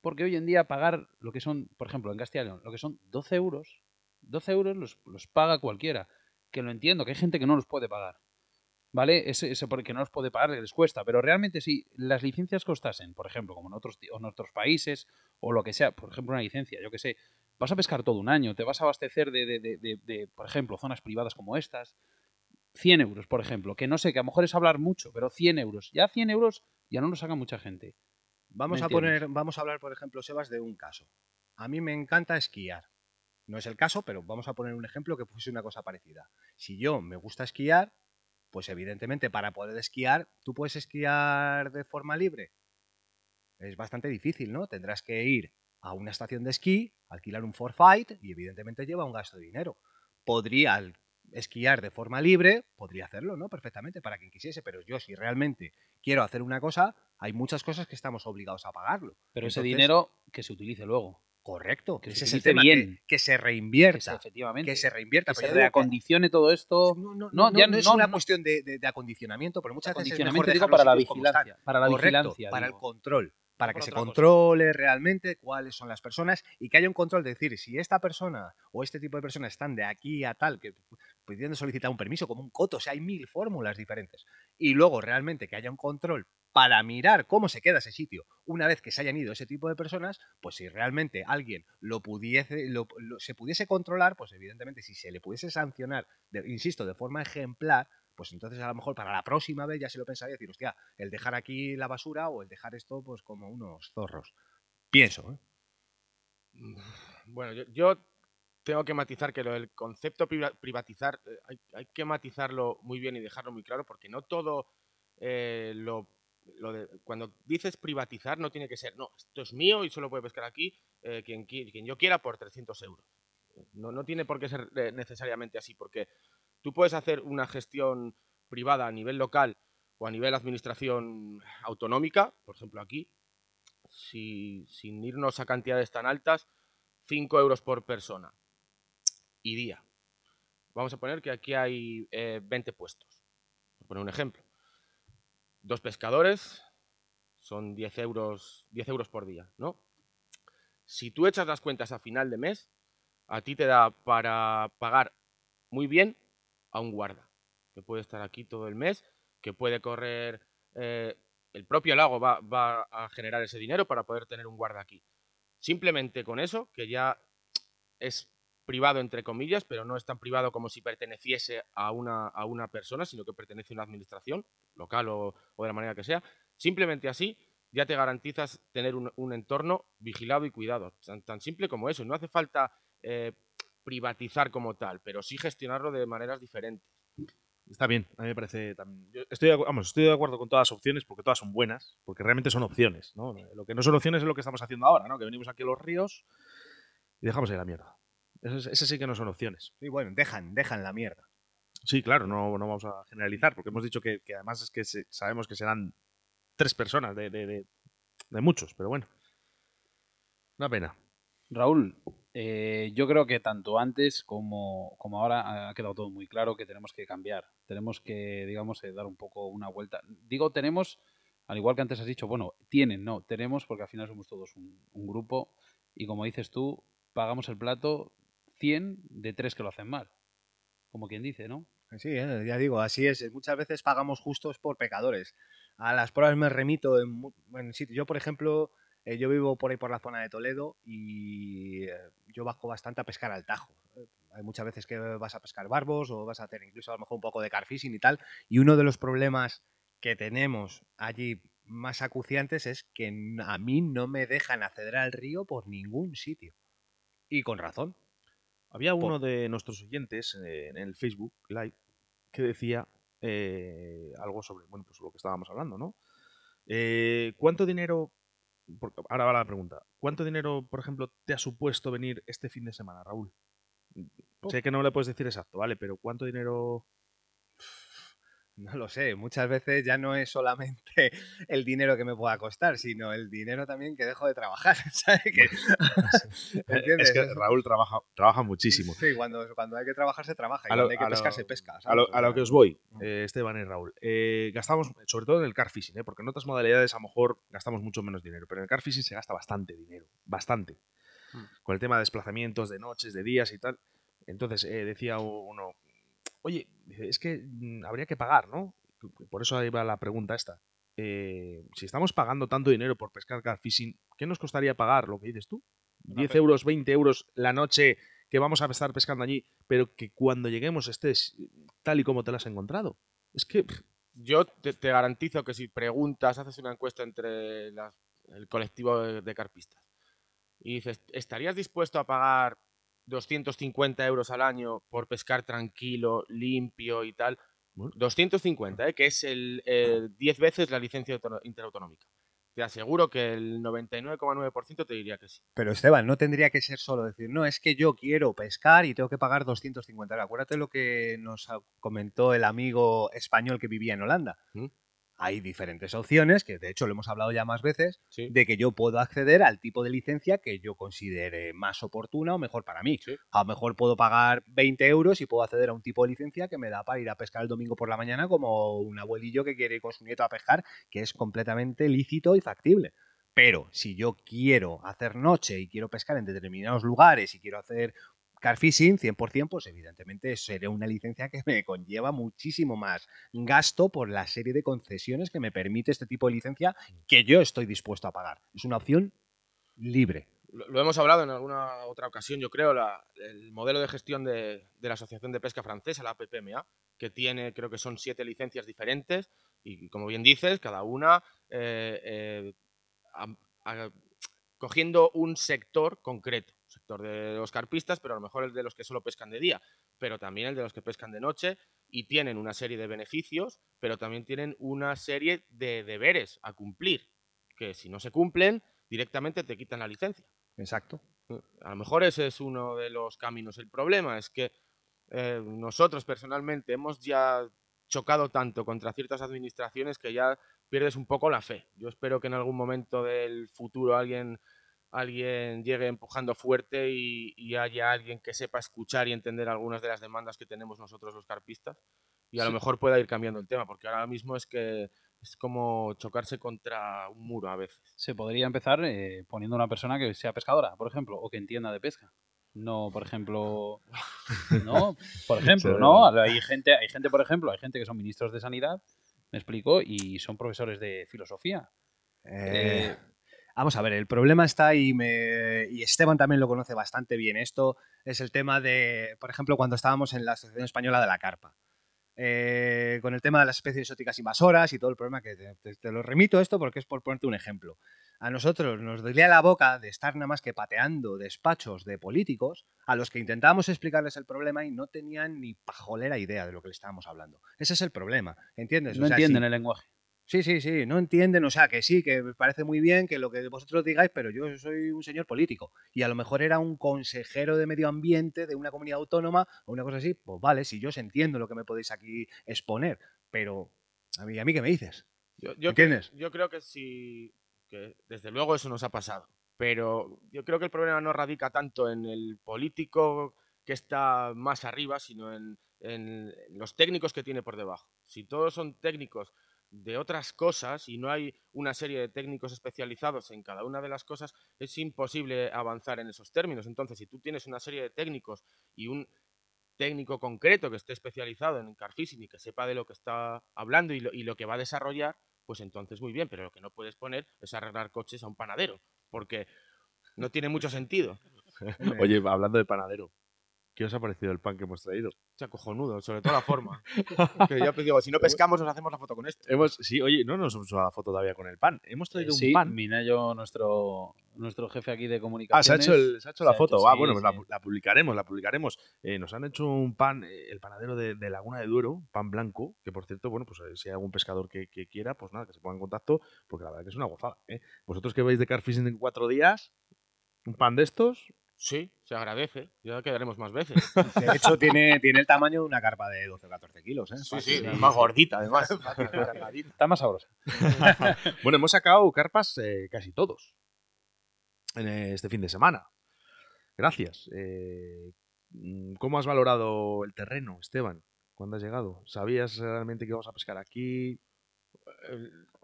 Porque hoy en día pagar lo que son, por ejemplo, en Castilla y León, lo que son 12 euros, 12 euros los, los paga cualquiera. Que lo entiendo, que hay gente que no los puede pagar. ¿Vale? Ese, ese porque no los puede pagar les cuesta. Pero realmente si las licencias costasen, por ejemplo, como en otros, en otros países, o lo que sea, por ejemplo, una licencia, yo que sé, vas a pescar todo un año, te vas a abastecer de, de- de- de- por ejemplo, zonas privadas como estas. 100 euros, por ejemplo, que no sé, que a lo mejor es hablar mucho, pero 100 euros. Ya 100 euros ya no lo saca mucha gente. Vamos ¿Me a poner, vamos a hablar, por ejemplo, Sebas, de un caso. A mí me encanta esquiar. No es el caso, pero vamos a poner un ejemplo que fuese una cosa parecida. Si yo me gusta esquiar, pues evidentemente para poder esquiar, ¿tú puedes esquiar de forma libre? Es bastante difícil, ¿no? Tendrás que ir a una estación de esquí, alquilar un forfait y evidentemente lleva un gasto de dinero. Podría al- esquiar de forma libre, podría hacerlo, ¿no? Perfectamente, para quien quisiese, pero yo si realmente quiero hacer una cosa, hay muchas cosas que estamos obligados a pagarlo. Pero ese dinero que se utilice luego. Correcto, que ese se es el tema, bien. que, que se reinvierta, efectivamente. que se reinvierta. que se reacondicione todo esto. no, no, No, no, ya no es una cuestión de, de- de acondicionamiento, pero muchas veces es mejor digo para la vigilancia. Para la Correcto, vigilancia. para digo. el control, para que se cosa. controle realmente cuáles son las personas y que haya un control de decir si esta persona o este tipo de personas están de aquí a tal, que pudiendo solicitar un permiso como un coto, o sea, hay mil fórmulas diferentes. Y luego realmente que haya un control para mirar cómo se queda ese sitio una vez que se hayan ido ese tipo de personas, pues si realmente alguien lo pudiese, lo- lo- se pudiese controlar, pues evidentemente si se le pudiese sancionar, de- insisto, de forma ejemplar, pues entonces a lo mejor para la próxima vez ya se lo pensaría decir, hostia, el dejar aquí la basura o el dejar esto pues como unos zorros. Pienso, ¿eh? Bueno, yo, tengo que matizar que lo del concepto priva- privatizar eh, hay, que matizarlo muy bien y dejarlo muy claro porque no todo eh, lo, de- cuando dices privatizar no tiene que ser no esto es mío y solo puede pescar aquí eh, quien, qui- quien yo quiera por 300 euros no, no tiene por qué ser necesariamente así porque tú puedes hacer una gestión privada a nivel local o a nivel administración autonómica por ejemplo aquí si- sin irnos a cantidades tan altas 5 euros por persona y día. Vamos a poner que aquí hay eh, 20 puestos. Por poner un ejemplo. Dos pescadores son 10 euros, 10 euros por día, ¿no? Si tú echas las cuentas a final de mes, a ti te da para pagar muy bien a un guarda, que puede estar aquí todo el mes, que puede correr... eh, el propio lago va, va a generar ese dinero para poder tener un guarda aquí. Simplemente con eso, que ya es privado entre comillas, pero no es tan privado como si perteneciese a una, a una persona, sino que pertenece a una administración, local o, de la manera que sea. Simplemente así ya te garantizas tener un, un entorno vigilado y cuidado. Tan, tan simple como eso. No hace falta eh, privatizar como tal, pero sí gestionarlo de maneras diferentes. Está bien, a mí me parece también. Yo estoy, de vamos, estoy de acuerdo con todas las opciones porque todas son buenas, porque realmente son opciones. ¿no? Lo que no son opciones es lo que estamos haciendo ahora, ¿no? que venimos aquí a los ríos y dejamos ahí la mierda. Ese, ese sí que no son opciones. Sí, bueno, dejan, dejan la mierda. Sí, claro, no, no vamos a generalizar, porque hemos dicho que, que además es que se- sabemos que serán tres personas de, de- de- de muchos, pero bueno. Una pena. Raúl, eh, yo creo que tanto antes como, como ahora ha quedado todo muy claro que tenemos que cambiar. Tenemos que, digamos, eh, dar un poco una vuelta. Digo, tenemos, al igual que antes has dicho, bueno, tienen, no, tenemos, porque al final somos todos un, grupo y como dices tú, pagamos el plato 100 de tres que lo hacen mal. Como quien dice, ¿no? Sí, eh, ya digo, así es. Muchas veces pagamos justos por pecadores. A las pruebas me remito en, en. Yo, por ejemplo, eh, yo vivo por ahí por la zona de Toledo y eh, yo bajo bastante a pescar al Tajo. Eh, Hay muchas veces que vas a pescar barbos o vas a hacer incluso a lo mejor un poco de carfishing y tal. Y uno de los problemas que tenemos allí más acuciantes es que a mí no me dejan acceder al río por ningún sitio. Y con razón. Había uno de nuestros oyentes en el Facebook Live que decía algo sobre bueno, pues lo que estábamos hablando, ¿no? ¿Cuánto dinero, porque ahora va la pregunta, ¿cuánto dinero, por ejemplo, te ha supuesto venir este fin de semana, Raúl? Sé que no le puedes decir exacto, ¿vale? Pero ¿cuánto dinero No lo sé, muchas veces ya no es solamente el dinero que me pueda costar, sino el dinero también que dejo de trabajar, ¿sabes? Que- ¿Entiendes? Es que Raúl trabaja, trabaja muchísimo. Sí, cuando, cuando hay que trabajar se trabaja, y A lo- cuando hay que lo- pescar se pesca. A lo, a que os voy, eh, Esteban y Raúl. Eh, gastamos, sobre todo en el car fishing, ¿eh? porque en otras modalidades a lo mejor gastamos mucho menos dinero, pero en el car fishing se gasta bastante dinero, bastante. Mm. Con el tema de desplazamientos, de noches, de días y tal. Entonces eh, decía uno, oye, es que mm, habría que pagar, ¿no? Por eso ahí va la pregunta esta. Eh, si estamos pagando tanto dinero por pescar car fishing, ¿qué nos costaría pagar lo que dices tú? Una ¿10 pe- euros, 20 euros la noche que vamos a estar pescando allí, pero que cuando lleguemos estés tal y como te lo has encontrado. Es que yo te, garantizo que si preguntas, haces una encuesta entre el colectivo de, carpistas y dices, ¿estarías dispuesto a pagar 250 euros al año por pescar tranquilo, limpio y tal? 250, ¿eh? que es el 10 veces la licencia interautonómica te aseguro que el 99,9% te diría que sí. Pero Esteban, no tendría que ser solo decir, no, es que yo quiero pescar y tengo que pagar 250 euros. Acuérdate lo que nos comentó el amigo español que vivía en Holanda. ¿Mm? Hay diferentes opciones, que de hecho lo hemos hablado ya más veces, de que yo puedo acceder al tipo de licencia que yo considere más oportuna o mejor para mí. A lo mejor puedo pagar 20 euros y puedo acceder a un tipo de licencia que me da para ir a pescar el domingo por la mañana como un abuelillo que quiere ir con su nieto a pescar, que es completamente lícito y factible. Pero si yo quiero hacer noche y quiero pescar en determinados lugares y quiero hacer Car fishing 100%, pues evidentemente sería una licencia que me conlleva muchísimo más gasto por la serie de concesiones que me permite este tipo de licencia que yo estoy dispuesto a pagar. Es una opción libre. Lo, hemos hablado en alguna otra ocasión, yo creo, el modelo de gestión de, la Asociación de Pesca Francesa, la PPMA, que tiene, creo que son siete licencias diferentes y, como bien dices, cada una eh, eh, cogiendo un sector concreto sector de los carpistas, pero a lo mejor el de los que solo pescan de día, pero también el de los que pescan de noche y tienen una serie de beneficios, pero también tienen una serie de deberes a cumplir, que si no se cumplen, directamente te quitan la licencia. Exacto. A lo mejor ese es uno de los caminos. El problema es que eh, nosotros personalmente hemos ya chocado tanto contra ciertas administraciones que ya pierdes un poco la fe. Yo espero que en algún momento del futuro alguien alguien llegue empujando fuerte y, haya alguien que sepa escuchar y entender algunas de las demandas que tenemos nosotros los carpistas y a lo mejor pueda ir cambiando el tema, porque ahora mismo es que es como chocarse contra un muro a veces. Se podría empezar eh, poniendo una persona que sea pescadora, por ejemplo, o que entienda de pesca. No, por ejemplo, no, por ejemplo, no, hay gente, hay gente, por ejemplo, hay gente que son ministros de sanidad, me explico, y son profesores de filosofía. Eh, Vamos a ver, el problema está y, me, y Esteban también lo conoce bastante bien. Esto es el tema de, por ejemplo, cuando estábamos en la Asociación Española de la Carpa. Eh, con el tema de las especies exóticas invasoras y todo el problema que te, lo remito esto porque es por ponerte un ejemplo. A nosotros nos dolía la boca de estar nada más que pateando despachos de políticos a los que intentábamos explicarles el problema y no tenían ni pajolera idea de lo que le estábamos hablando. Ese es el problema, ¿entiendes? No entienden el lenguaje. Sí, sí, sí, no entienden, o sea, que sí, que me parece muy bien que lo que vosotros digáis, pero yo soy un señor político y a lo mejor era un consejero de medio ambiente de una comunidad autónoma o una cosa así, pues vale, si yo os entiendo lo que me podéis aquí exponer, pero a mí, a mí ¿qué me dices? Yo, ¿Entiendes? yo creo que sí, que desde luego eso nos ha pasado, pero yo creo que el problema no radica tanto en el político que está más arriba, sino en, en los técnicos que tiene por debajo. Si todos son técnicos de otras cosas y no hay una serie de técnicos especializados en cada una de las cosas, es imposible avanzar en esos términos. Entonces, si tú tienes una serie de técnicos y un técnico concreto que esté especializado en carfishing y que sepa de lo que está hablando y lo, y lo que va a desarrollar, pues entonces muy bien, pero lo que no puedes poner es arreglar coches a un panadero, porque no tiene mucho sentido. Oye, hablando de panadero, ¿Qué os ha parecido el pan que hemos traído? O sea, cojonudo, sobre todo la forma. que yo digo, si no pescamos, nos hacemos la foto con esto. Hemos, sí, oye, no nos hemos hecho la foto todavía con el pan. Hemos traído un pan. Minayo, nuestro, nuestro jefe aquí de comunicación. Ah, se ha hecho, se ha hecho la foto. ah, bueno, pues la, publicaremos, la publicaremos. Eh, nos han hecho un pan, eh, el panadero de, Laguna de Duero, pan blanco, que por cierto, bueno, pues eh, si hay algún pescador que, quiera, pues nada, que se ponga en contacto, porque la verdad que es una gozada. Vosotros que vais de carfishing en cuatro días, un pan de estos, Sí, se agradece. Ya quedaremos más veces. De hecho, tiene, tiene el tamaño de una carpa de 12 o 14 kilos. ¿eh? Sí, sí, más gordita además. Está más sabrosa. bueno, hemos sacado carpas eh, casi todos en este fin de semana. Gracias. Eh, ¿Cómo has valorado el terreno, Esteban? ¿Cuándo has llegado? ¿Sabías realmente que íbamos a pescar aquí?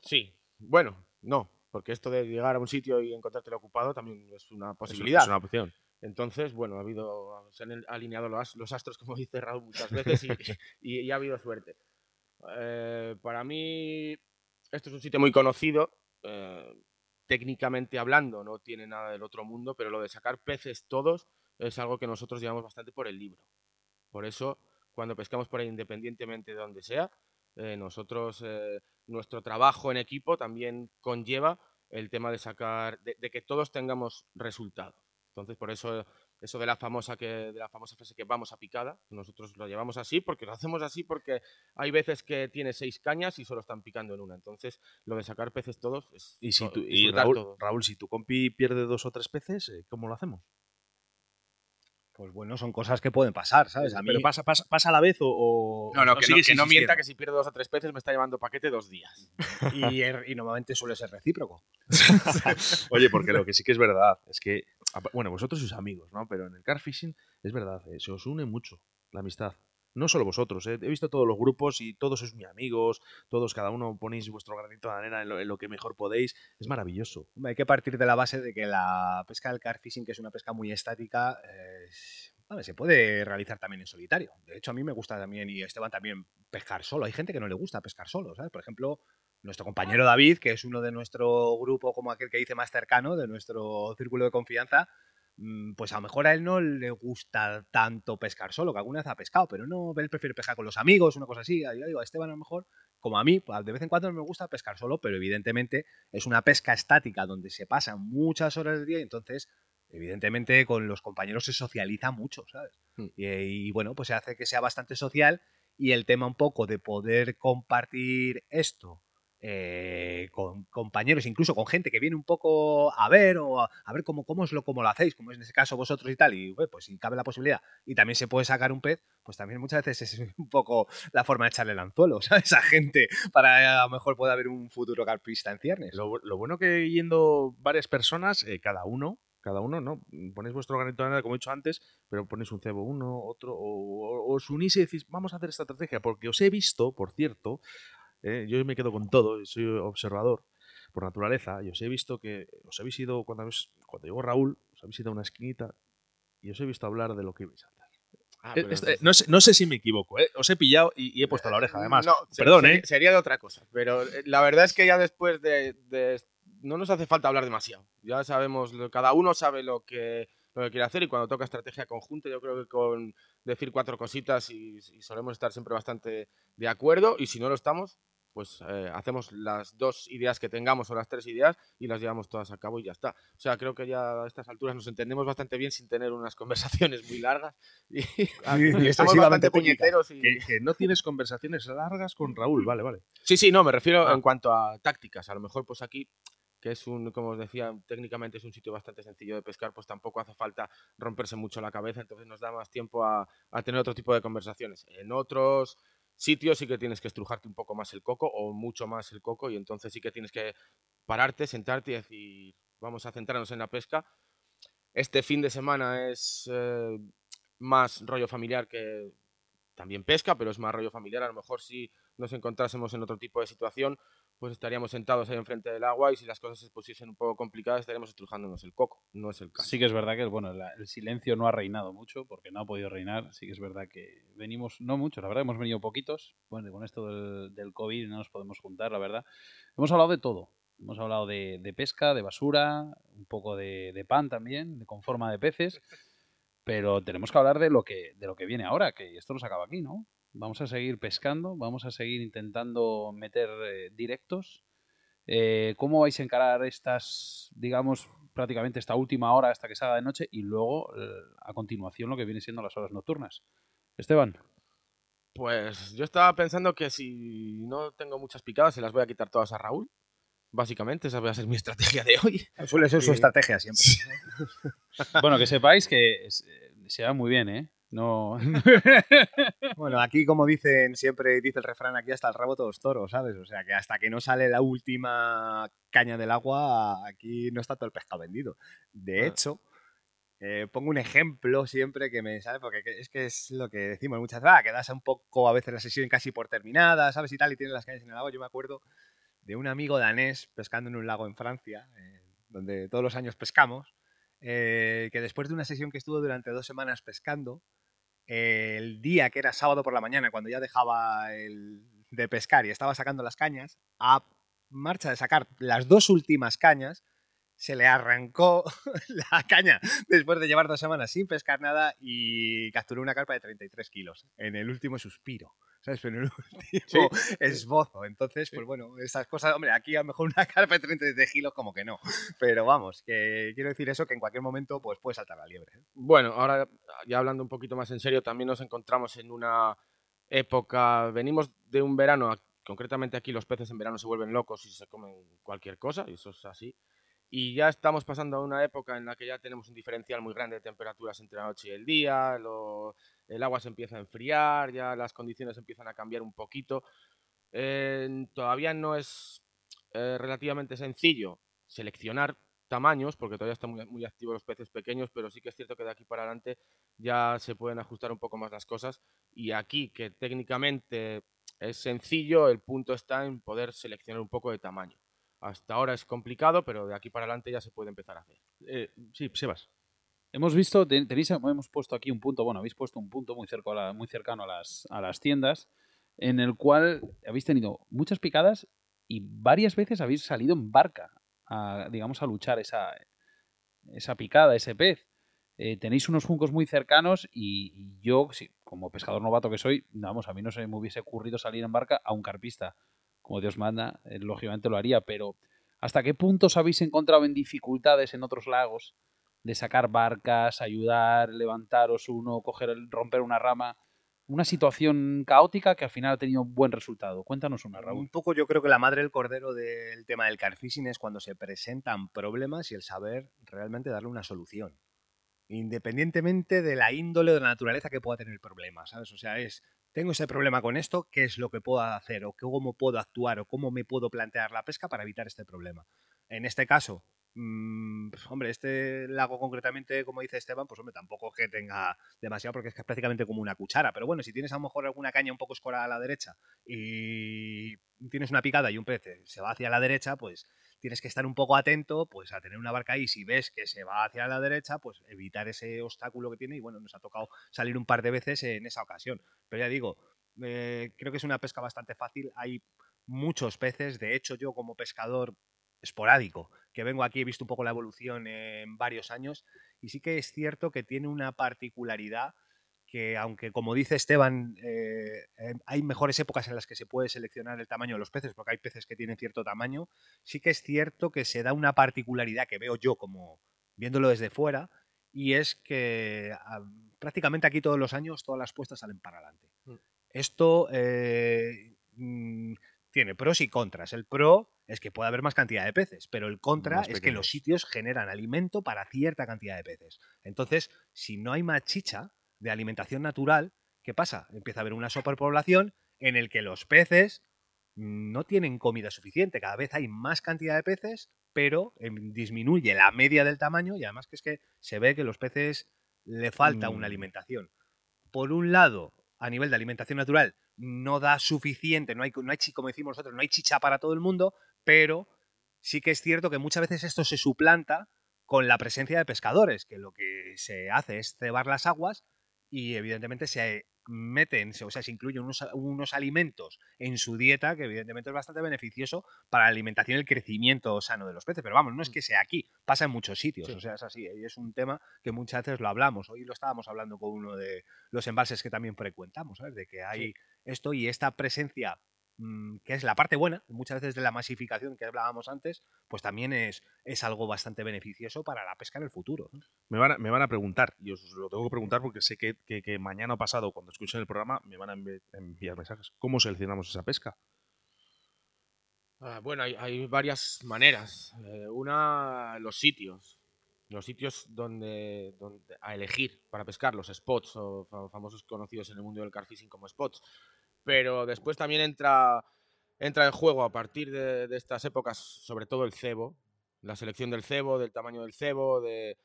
Sí. Bueno, no. Porque esto de llegar a un sitio y encontrarte ocupado también es una posibilidad. Es una opción. Entonces, bueno, ha habido, se han alineado los, astros, como dice Raúl, muchas veces y, ha habido suerte. Eh, para mí, esto es un sitio muy conocido. Eh, técnicamente hablando, no tiene nada del otro mundo, pero lo de sacar peces todos es algo que nosotros llevamos bastante por el libro. Por eso, cuando pescamos por ahí, independientemente de donde sea, eh, nosotros, nuestro trabajo en equipo también conlleva el tema de sacar, de, que todos tengamos resultados. Entonces, por eso eso de la famosa que de la famosa frase que vamos a picada, nosotros lo llevamos así porque lo hacemos así porque hay veces que tiene seis cañas y solo están picando en una. Entonces, lo de sacar peces todos es Y, si to- tú- y disfrutar Raúl, todos. Raúl, si tu compi pierde dos o tres peces, eh, ¿cómo lo hacemos? Pues bueno, son cosas que pueden pasar, ¿sabes? A mí, ¿Pero pasa, pasa, pasa a la vez o, o- No, no, que, no, sigues que no mienta que si pierde dos o tres peces me está llevando paquete dos días. y, er- y normalmente suele ser recíproco. Oye, porque lo que sí que es verdad es que, bueno, vosotros sois amigos, ¿no? Pero en el car fishing es verdad, eh, se os une mucho la amistad. No solo vosotros, eh, he visto todos los grupos y todos sois muy amigos, todos, cada uno ponéis vuestro granito de arena en lo, que mejor podéis. Es maravilloso. Hay que partir de la base de que la pesca del car fishing, que es una pesca muy estática, se puede realizar también en solitario. De hecho, a mí me gusta también, y Esteban también, pescar solo. Hay gente que no le gusta pescar solo, ¿sabes? Por ejemplo, nuestro compañero David, que es uno de nuestro grupo, como aquel que dice más cercano, de nuestro círculo de confianza, mm, pues a lo mejor a él no le gusta tanto pescar solo, que alguna vez ha pescado, pero no, él prefiere pescar con los amigos, una cosa así. Yo digo, a Esteban a lo mejor, como a mí, pues, de vez en cuando me gusta pescar solo, pero evidentemente es una pesca estática donde se pasan muchas horas del día y entonces, evidentemente, con los compañeros se socializa mucho, ¿sabes? Mm. Y, y, bueno, pues se hace que sea bastante social y el tema un poco de poder compartir esto eh, con compañeros, incluso con gente que viene un poco a ver o a, ver cómo, cómo, es lo, cómo lo hacéis, como es en ese caso vosotros y tal, y pues si cabe la posibilidad y también se puede sacar un pez, pues también muchas veces es un poco la forma de echarle el anzuelo. A gente para a lo mejor pueda haber un futuro carpista en ciernes. Lo, lo bueno que yendo varias personas, eh, cada uno, cada uno, ¿no? Ponéis vuestro granito de arena, como he dicho antes, pero ponéis un cebo uno, otro, o os unís y decís, vamos a hacer esta estrategia, porque os he visto, por cierto, eh, yo me quedo con todo, soy observador por naturaleza, y os he visto que os habéis ido, cuando, habéis- cuando llegó Raúl, os habéis ido a una esquinita y os he visto hablar de lo que ibais a hacer. Ah, Eh, pero este- no, sé, no sé si me equivoco, ¿eh? os he pillado y, y he puesto la oreja, además. No, Perdón, sería, ¿eh? Sería de otra cosa. Pero eh, la verdad es que ya después de, de- No nos hace falta hablar demasiado. Ya sabemos, cada uno sabe lo que, lo que quiere hacer y cuando toca estrategia conjunta, yo creo que con decir cuatro cositas y, y solemos estar siempre bastante de acuerdo. Y si no lo estamos, pues eh, hacemos las dos ideas que tengamos o las tres ideas y las llevamos todas a cabo y ya está. O sea, creo que ya a estas alturas nos entendemos bastante bien sin tener unas conversaciones muy largas. Y, somos excesivamente bastante técnicas. puñeteros y, Que, que no tienes conversaciones largas con Raúl, vale, vale. Sí, sí, no, me refiero Ah. en cuanto a tácticas. A lo mejor, pues aquí, que es un, como os decía, técnicamente es un sitio bastante sencillo de pescar, pues tampoco hace falta romperse mucho la cabeza, entonces nos da más tiempo a, a tener otro tipo de conversaciones. En otros sitios sí que tienes que estrujarte un poco más el coco o mucho más el coco y entonces sí que tienes que pararte, sentarte y decir, vamos a centrarnos en la pesca. Este fin de semana es eh, más rollo familiar que también pesca, pero es más rollo familiar. A lo mejor si nos encontrásemos en otro tipo de situación, pues estaríamos sentados ahí enfrente del agua y si las cosas se pusiesen un poco complicadas estaríamos estrujándonos el coco. No es el caso. Sí que es verdad que bueno, la- el silencio no ha reinado mucho, porque no ha podido reinar. Sí que es verdad que venimos, no mucho, la verdad, hemos venido poquitos. Bueno, con esto del, del COVID no nos podemos juntar, la verdad. Hemos hablado de todo. Hemos hablado de, de pesca, de basura, un poco de, de pan también, de con forma de peces. Pero tenemos que hablar de lo que, de lo que viene ahora, que esto no se acaba aquí, ¿no? Vamos a seguir pescando, vamos a seguir intentando meter eh, directos. Eh, ¿Cómo vais a encarar estas, digamos, prácticamente esta última hora hasta que salga de noche y luego eh, a continuación lo que viene siendo las horas nocturnas? Esteban, Pues yo estaba pensando que si no tengo muchas picadas se las voy a quitar todas a Raúl. Básicamente, esa va a ser mi estrategia de hoy. Suele ser su estrategia siempre. bueno, que sepáis que se va muy bien, ¿eh? No, Bueno, aquí como dicen siempre, dice el refrán, aquí hasta el rabo todos toros, ¿sabes? O sea que hasta que no sale la última caña del agua, aquí no está todo el pescado vendido. De Ah. hecho, eh, pongo un ejemplo siempre que me sale, porque que- es que es lo que decimos muchas veces, ah, que das un poco a veces la sesión casi por terminada, ¿sabes? Y tal, y tienes las cañas en el agua. Yo me acuerdo de un amigo danés pescando en un lago en Francia, eh, donde todos los años pescamos, eh, que después de una sesión que estuvo durante dos semanas pescando, el día que era sábado por la mañana, cuando ya dejaba de pescar y estaba sacando las cañas, a marcha de sacar las dos últimas cañas, se le arrancó la caña después de llevar dos semanas sin pescar nada y capturó una carpa de 33 kilos en el último suspiro. ¿Sabes? Pero el último esbozo. Entonces, pues bueno, esas cosas, hombre, aquí a lo mejor una carpa de 33 kilos como que no. Pero vamos, que quiero decir eso, que en cualquier momento pues puede saltar la liebre. ¿eh? Bueno, ahora ya hablando un poquito más en serio, también nos encontramos en una época, venimos de un verano, concretamente aquí los peces en verano se vuelven locos y se comen cualquier cosa, y eso es así. Y ya estamos pasando a una época en la que ya tenemos un diferencial muy grande de temperaturas entre la noche y el día, el agua se empieza a enfriar, ya las condiciones empiezan a cambiar un poquito. todavía no es eh, relativamente sencillo seleccionar tamaños, porque todavía están muy, muy, activos los peces pequeños, pero sí que es cierto que de aquí para adelante ya se pueden ajustar un poco más las cosas. Y aquí, que técnicamente es sencillo, el punto está en poder seleccionar un poco de tamaño. Hasta ahora es complicado, pero de aquí para adelante ya se puede empezar a hacer. Eh, sí, Sebas. Hemos visto, tenéis, hemos puesto aquí un punto, bueno, habéis puesto un punto muy, cerca, muy cercano a las, a las tiendas, en el cual habéis tenido muchas picadas y varias veces habéis salido en barca, a, digamos, a luchar esa, esa picada, ese pez. Eh, tenéis unos juncos muy cercanos y, yo, como pescador novato que soy, vamos, a mí no se me hubiese ocurrido salir en barca a un carpista como Dios manda, eh, lógicamente lo haría, pero ¿hasta qué puntos habéis encontrado en dificultades en otros lagos de sacar barcas, ayudar, levantaros uno, coger, romper una rama? Una situación caótica que al final ha tenido un buen resultado. Cuéntanos una, Raúl. Un poco yo creo que la madre del cordero del tema del carfishing es cuando se presentan problemas y el saber realmente darle una solución independientemente de la índole o de la naturaleza que pueda tener el problema, ¿sabes? O sea, es tengo ese problema con esto, ¿qué es lo que puedo hacer o cómo puedo actuar o cómo me puedo plantear la pesca para evitar este problema? En este caso, mm, pues, hombre, este lago concretamente, como dice Esteban, pues hombre, tampoco que tenga demasiado porque es es prácticamente como una cuchara, pero bueno, si tienes a lo mejor alguna caña un poco escorada a la derecha y tienes una picada y un pez se va hacia la derecha, pues tienes que estar un poco atento pues a tener una barca ahí. Si ves que se va hacia la derecha, pues evitar ese obstáculo que tiene. Y bueno, nos ha tocado salir un par de veces en esa ocasión. Pero ya digo, eh, creo que es una pesca bastante fácil. Hay muchos peces. De hecho, yo como pescador esporádico, que vengo aquí, he visto un poco la evolución en varios años. Y sí que es cierto que tiene una particularidad que aunque como dice Esteban, eh, eh, hay mejores épocas en las que se puede seleccionar el tamaño de los peces, porque hay peces que tienen cierto tamaño, sí que es cierto que se da una particularidad que veo yo como viéndolo desde fuera, y es que ah, prácticamente aquí todos los años todas las puestas salen para adelante. Mm. Esto eh, mm, tiene pros y contras. El pro es que puede haber más cantidad de peces, pero el contra es que los sitios generan alimento para cierta cantidad de peces. Entonces, si no hay más chicha, de alimentación natural, ¿qué pasa? Empieza a haber una superpoblación en el que los peces no tienen comida suficiente, cada vez hay más cantidad de peces, pero em, disminuye la media del tamaño y además que es que se ve que los peces le falta una mm. alimentación. Por un lado, a nivel de alimentación natural, no da suficiente, no hay, no hay, como decimos nosotros, no hay chicha para todo el mundo, pero sí que es cierto que muchas veces esto se suplanta con la presencia de pescadores, que lo que se hace es cebar las aguas y evidentemente se meten, o sea, se incluyen unos, alimentos en su dieta que evidentemente es bastante beneficioso para la alimentación y el crecimiento sano de los peces. Pero vamos, no es mm. que sea aquí, pasa en muchos sitios, o sea, es así. Y es un tema que muchas veces lo hablamos. Hoy lo estábamos hablando con uno de los embalses que también frecuentamos, ¿sabes? De que hay esto y esta presencia que es la parte buena, muchas veces de la masificación que hablábamos antes, pues también es, es algo bastante beneficioso para la pesca en el futuro. Me, van a, me van a preguntar, y os lo tengo que preguntar porque sé que, que, mañana o pasado, cuando escuchen el programa, me van a enviar mensajes. ¿Cómo seleccionamos esa pesca? Ah, bueno, hay, hay, varias maneras. Eh, una, los sitios. Los sitios donde, donde a elegir para pescar, los spots, o famosos conocidos en el mundo del carfishing como spots pero después también entra, entra en juego a partir de, estas épocas, sobre todo el cebo, la selección del cebo, del tamaño del cebo, de,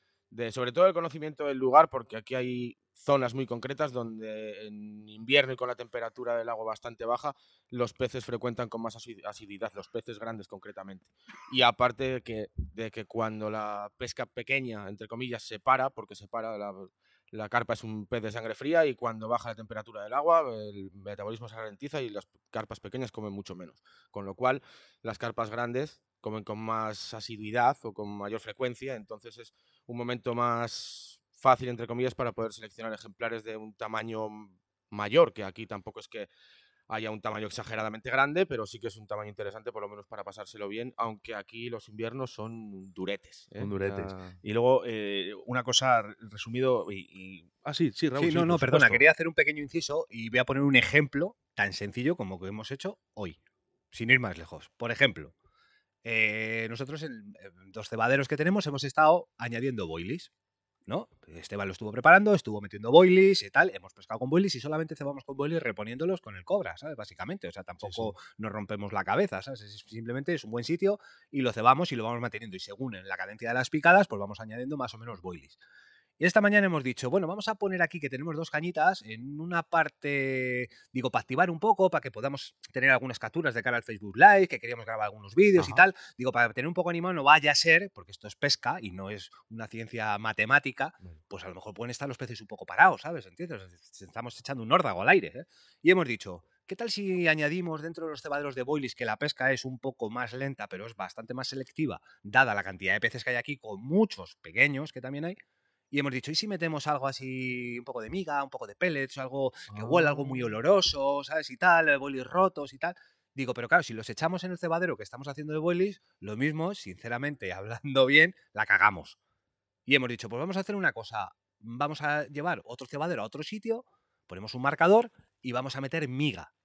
sobre todo el conocimiento del lugar, porque aquí hay zonas muy concretas donde en invierno y con la temperatura del agua bastante baja, los peces frecuentan con más asiduidad, los peces grandes concretamente. Y aparte de que, de que cuando la pesca pequeña, entre comillas, se para, porque se para la, La carpa es un pez de sangre fría y cuando baja la temperatura del agua, el metabolismo se ralentiza y las carpas pequeñas comen mucho menos. Con lo cual, las carpas grandes comen con más asiduidad o con mayor frecuencia, entonces es un momento más fácil, entre comillas, para poder seleccionar ejemplares de un tamaño mayor, que aquí tampoco es que haya un tamaño exageradamente grande, pero sí que es un tamaño interesante, por lo menos para pasárselo bien, aunque aquí los inviernos son duretes. ¿eh? Son duretes. Y luego, eh, una cosa resumido. Y, y- Ah, sí, sí, Raúl. Sí, no, no, perdona, supuesto. quería hacer un pequeño inciso y voy a poner un ejemplo tan sencillo como que hemos hecho hoy, sin ir más lejos. Por ejemplo, eh, nosotros en, en dos cebaderos que tenemos hemos estado añadiendo boilies, ¿no? Esteban lo estuvo preparando, estuvo metiendo boilies y tal, hemos pescado con boilies y solamente cebamos con boilies reponiéndolos con el cobra, ¿sabes? Básicamente, o sea, tampoco nos rompemos la cabeza, ¿sabes? Es- simplemente es un buen sitio y lo cebamos y lo vamos manteniendo y según en la cadencia de las picadas, pues vamos añadiendo más o menos boilies. Y esta mañana hemos dicho, bueno, vamos a poner aquí que tenemos dos cañitas en una parte, digo, para activar un poco, para que podamos tener algunas capturas de cara al Facebook Live, que queríamos grabar algunos vídeos y tal. Digo, para tener un poco animado, no vaya a ser, porque esto es pesca y no es una ciencia matemática, pues a lo mejor pueden estar los peces un poco parados, ¿sabes? ¿Entiendes? Estamos echando un órdago al aire. ¿eh? Y hemos dicho, ¿qué tal si añadimos dentro de los cebaderos de boilies que la pesca es un poco más lenta, pero es bastante más selectiva, dada la cantidad de peces que hay aquí, con muchos pequeños que también hay? Y hemos dicho, ¿y si metemos algo así, un poco de miga, un poco de pellets, algo que huela, algo muy oloroso, ¿sabes? Y tal, boilies rotos y tal. Digo, pero claro, si los echamos en el cebadero que estamos haciendo de boilies, lo mismo, sinceramente, hablando bien, la cagamos. Y hemos dicho, pues vamos a hacer una cosa, vamos a llevar otro cebadero a otro sitio, ponemos un marcador y vamos a meter miga.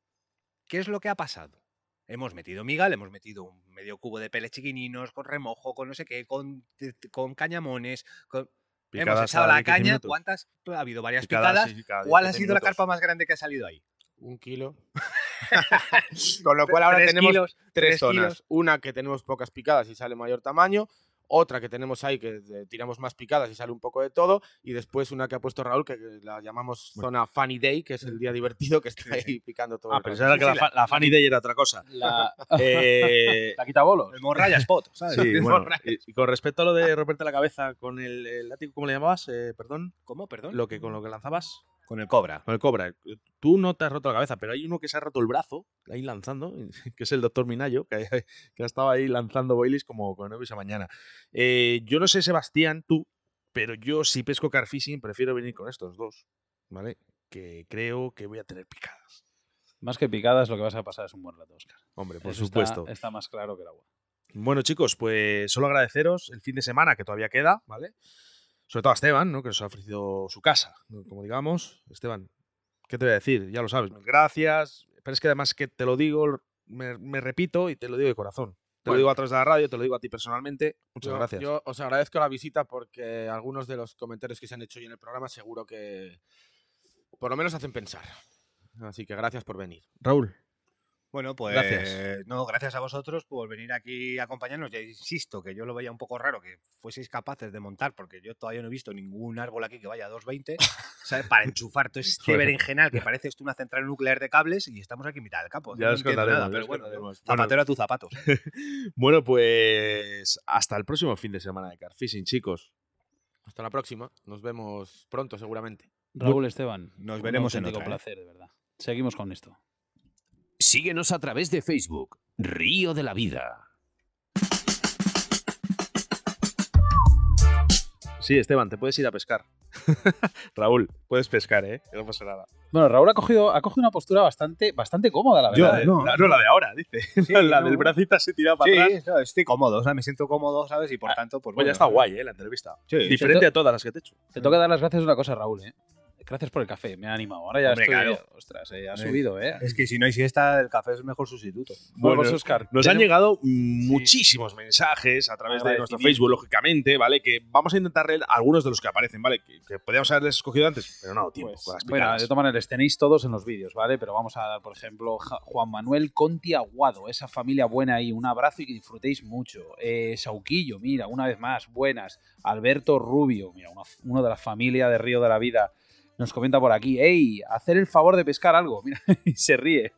¿Qué es lo que ha pasado? Hemos metido miga, le hemos metido un medio cubo de peles chiquininos, con remojo, con no sé qué, con, con cañamones, con... hemos echado la 15 caña, minutos. ¿cuántas? Ha habido varias Picadas, picadas. sí, cada ¿Cuál ha 15 sido la carpa más grande que ha salido ahí? Un kilo. Con lo cual ahora Tres tenemos kilos, tres tres zonas. kilos. Una que tenemos pocas picadas y sale mayor tamaño. Otra que tenemos ahí que eh, tiramos más picadas y sale un poco de todo. Y después una que ha puesto Raúl que la llamamos zona Funny Day, que es el día divertido que está ahí picando todo Ah, Sí, que sí, la, fa- la Funny Day era otra cosa. La, Eh, la quita bolos. El morraya spot, ¿sabes? sí, El bueno, morralla. y, y con respecto a lo de romperte la cabeza con el, el látigo, ¿cómo le llamabas? Eh, perdón. ¿Cómo? Perdón. Lo que, con lo que lanzabas. Con el cobra. Con el cobra. Tú no te has roto la cabeza, pero hay uno que se ha roto el brazo ahí lanzando, que es el doctor Minayo, que, que ha estado ahí lanzando boilies como con no esa mañana. Eh, yo no sé, Sebastián, tú, pero yo si pesco carfishing prefiero venir con estos dos, ¿vale? Que creo que voy a tener picadas. Más que picadas, lo que vas a pasar es un buen rato, Oscar. Hombre, por Eso supuesto. Está, está más claro que el agua. Bueno, chicos, pues solo agradeceros el fin de semana que todavía queda, ¿vale? Sobre todo a Esteban, ¿no? Que nos ha ofrecido su casa, ¿no? como digamos. Esteban, ¿qué te voy a decir? Ya lo sabes, gracias. Pero es que además que te lo digo, me, me repito y te lo digo de corazón. Te lo digo a través de la radio, te lo digo a ti personalmente. Muchas Yo- gracias. Yo os agradezco la visita porque algunos de los comentarios que se han hecho hoy en el programa seguro que por lo menos hacen pensar. Así que gracias por venir. Raúl, Bueno, pues Gracias. no, gracias a vosotros por venir aquí a acompañarnos. Ya insisto que yo lo veía un poco raro que fueseis capaces de montar, porque yo todavía no he visto ningún árbol aquí que vaya a 220, ¿sabes? Para enchufar todo este berenjenal que parece esto una central nuclear de cables y estamos aquí en mitad del campo. Ya no os contaremos, nada, pero bueno, contaremos. Bueno. zapatero a tus zapatos. bueno, pues hasta el próximo fin de semana de Carfishing, chicos. Hasta la próxima. Nos vemos pronto seguramente. Raúl Esteban, Nos veremos en otra, ¿eh? placer, de verdad. Seguimos con esto. Síguenos a través de Facebook, Río de la Vida. Sí, Esteban, te puedes ir a pescar. Raúl, puedes pescar, ¿eh? Que no pasa nada. Bueno, Raúl ha cogido, ha cogido una postura bastante, bastante cómoda, la Yo, verdad. ¿eh? no, la, no, la de ahora, dice. la no. del bracito así tirado para Sí, atrás. no, estoy cómodo, o sea, me siento cómodo, ¿sabes? Y por Ah, tanto, pues Pues ya bueno, está guay, ¿eh? La entrevista. Sí, Diferente a todas las que te he hecho. Te toca dar las gracias a una cosa, Raúl, ¿eh? Gracias por el café, me ha animado. Ahora ya Hombre, estoy. claro. Ostras, eh, ha Hombre, subido, ¿eh? Es que si no hay siesta, el café es el mejor sustituto. Bueno, Bueno, Oscar, Nos han llegado muchísimos mensajes a través de nuestro. Facebook, lógicamente, ¿vale? Que vamos a intentar leer algunos de los que aparecen, ¿vale? Que, que podíamos haberles escogido antes, pero no tiempo Pues, con las bueno, de todas maneras, tenéis todos en los vídeos, ¿vale? Pero vamos a dar, por ejemplo, Juan Manuel Conti Aguado, esa familia buena ahí, un abrazo y que disfrutéis mucho. Eh, Sauquillo, mira, una vez más, buenas. Alberto Rubio, mira, uno de la familia de Río de la Vida, nos comenta por aquí, ¡Ey! Hacer el favor de pescar algo, mira, y se ríe.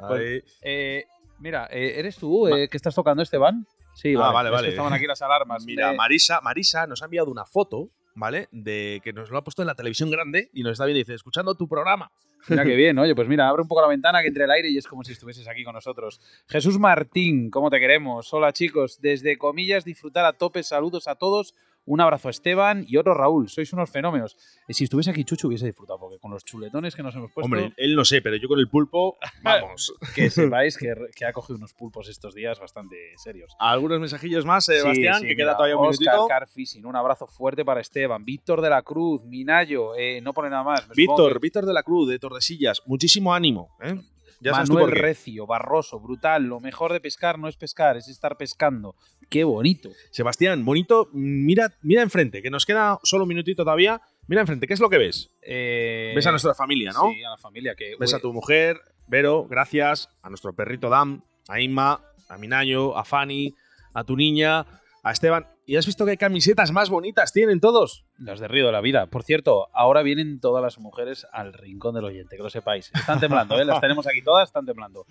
Ahí. Eh, mira, eh, ¿eres tú eh, que estás tocando, Esteban? Sí, Ah, vale, vale. Estaban aquí las alarmas. Mira, Eh, Marisa, Marisa nos ha enviado una foto, ¿vale? De que nos lo ha puesto en la televisión grande y nos está viendo y dice, escuchando tu programa. Mira qué bien, oye, pues mira, abre un poco la ventana que entre el aire y es como si estuvieses aquí con nosotros. Jesús Martín, ¿cómo te queremos? Hola chicos, desde comillas, disfrutar a tope, saludos a todos. Un abrazo a Esteban y otro Raúl, sois unos fenómenos. Y si estuviese aquí Chucho hubiese disfrutado, porque con los chuletones que nos hemos puesto... Hombre, él no sé, pero yo con el pulpo, vamos. que sepáis que, que ha cogido unos pulpos estos días bastante serios. Algunos mensajillos más, Sebastián, Sí, sí, que queda todavía un Oscar minutito. Carfishing, un abrazo fuerte para Esteban. Víctor de la Cruz, Minayo, eh, no pone nada más. Víctor, Víctor de la Cruz, de Tordesillas, muchísimo ánimo. ¿eh? Ya Manuel. Recio, Barroso, brutal. Lo mejor de pescar no es pescar, es estar pescando. Qué bonito. Sebastián, bonito, mira, mira enfrente, que nos queda solo un minutito todavía. Mira enfrente, ¿qué es lo que ves? Eh, Ves a nuestra familia, ¿no? Sí, a la familia. Que, Ves uy, a tu mujer, Vero, gracias, a nuestro perrito Dam, a Inma, a Minayo, a Fanny, a tu niña, a Esteban. ¿Y has visto qué camisetas más bonitas tienen todos? Las de Río de la Vida. Por cierto, ahora vienen todas las mujeres al rincón del oyente, que lo sepáis. Están temblando, ¿eh? Las tenemos aquí todas, están temblando.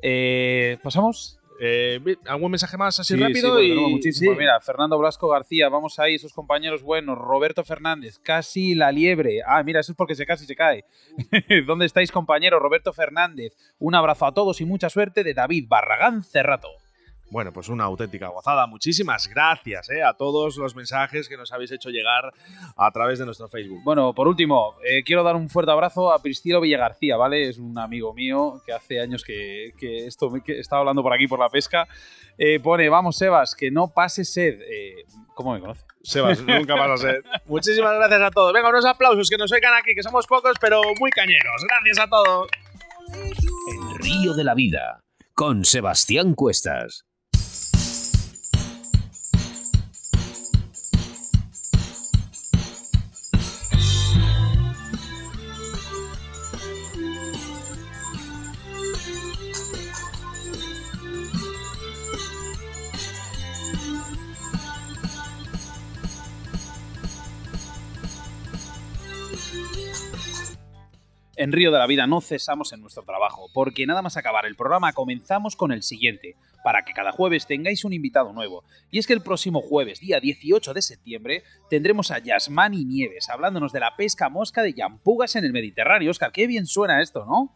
Eh, ¿Pasamos? Eh, ¿Algún mensaje más así Sí, rápido? sí, y... muchísimo. sí. Mira, Fernando Blasco García, vamos ahí, esos compañeros buenos. Roberto Fernández, casi la liebre. Ah, mira, eso es porque se casi se cae. ¿Dónde estáis, compañeros? Roberto Fernández. Un abrazo a todos y mucha suerte de David Barragán Cerrato. Bueno, pues una auténtica gozada. Muchísimas gracias eh, a todos los mensajes que nos habéis hecho llegar a través de nuestro Facebook. Bueno, por último, eh, quiero dar un fuerte abrazo a Pristilo Villagarcía, ¿vale? Es un amigo mío que hace años que, que esto que estaba hablando por aquí por la pesca. Eh, pone, vamos, Sebas, que no pase sed. Eh, ¿Cómo me conoce? Sebas, nunca vas a ser. Muchísimas gracias a todos. Venga, unos aplausos que nos oigan aquí, que somos pocos, pero muy cañeros. Gracias a todos. El río de la vida, con Sebastián Cuestas. En Río de la Vida no cesamos en nuestro trabajo, porque nada más acabar el programa comenzamos con el siguiente, para que cada jueves tengáis un invitado nuevo. Y es que el próximo jueves, día 18 de septiembre, tendremos a Yasmani Nieves hablándonos de la pesca mosca de yampugas en el Mediterráneo. Oscar, qué bien suena esto, ¿no?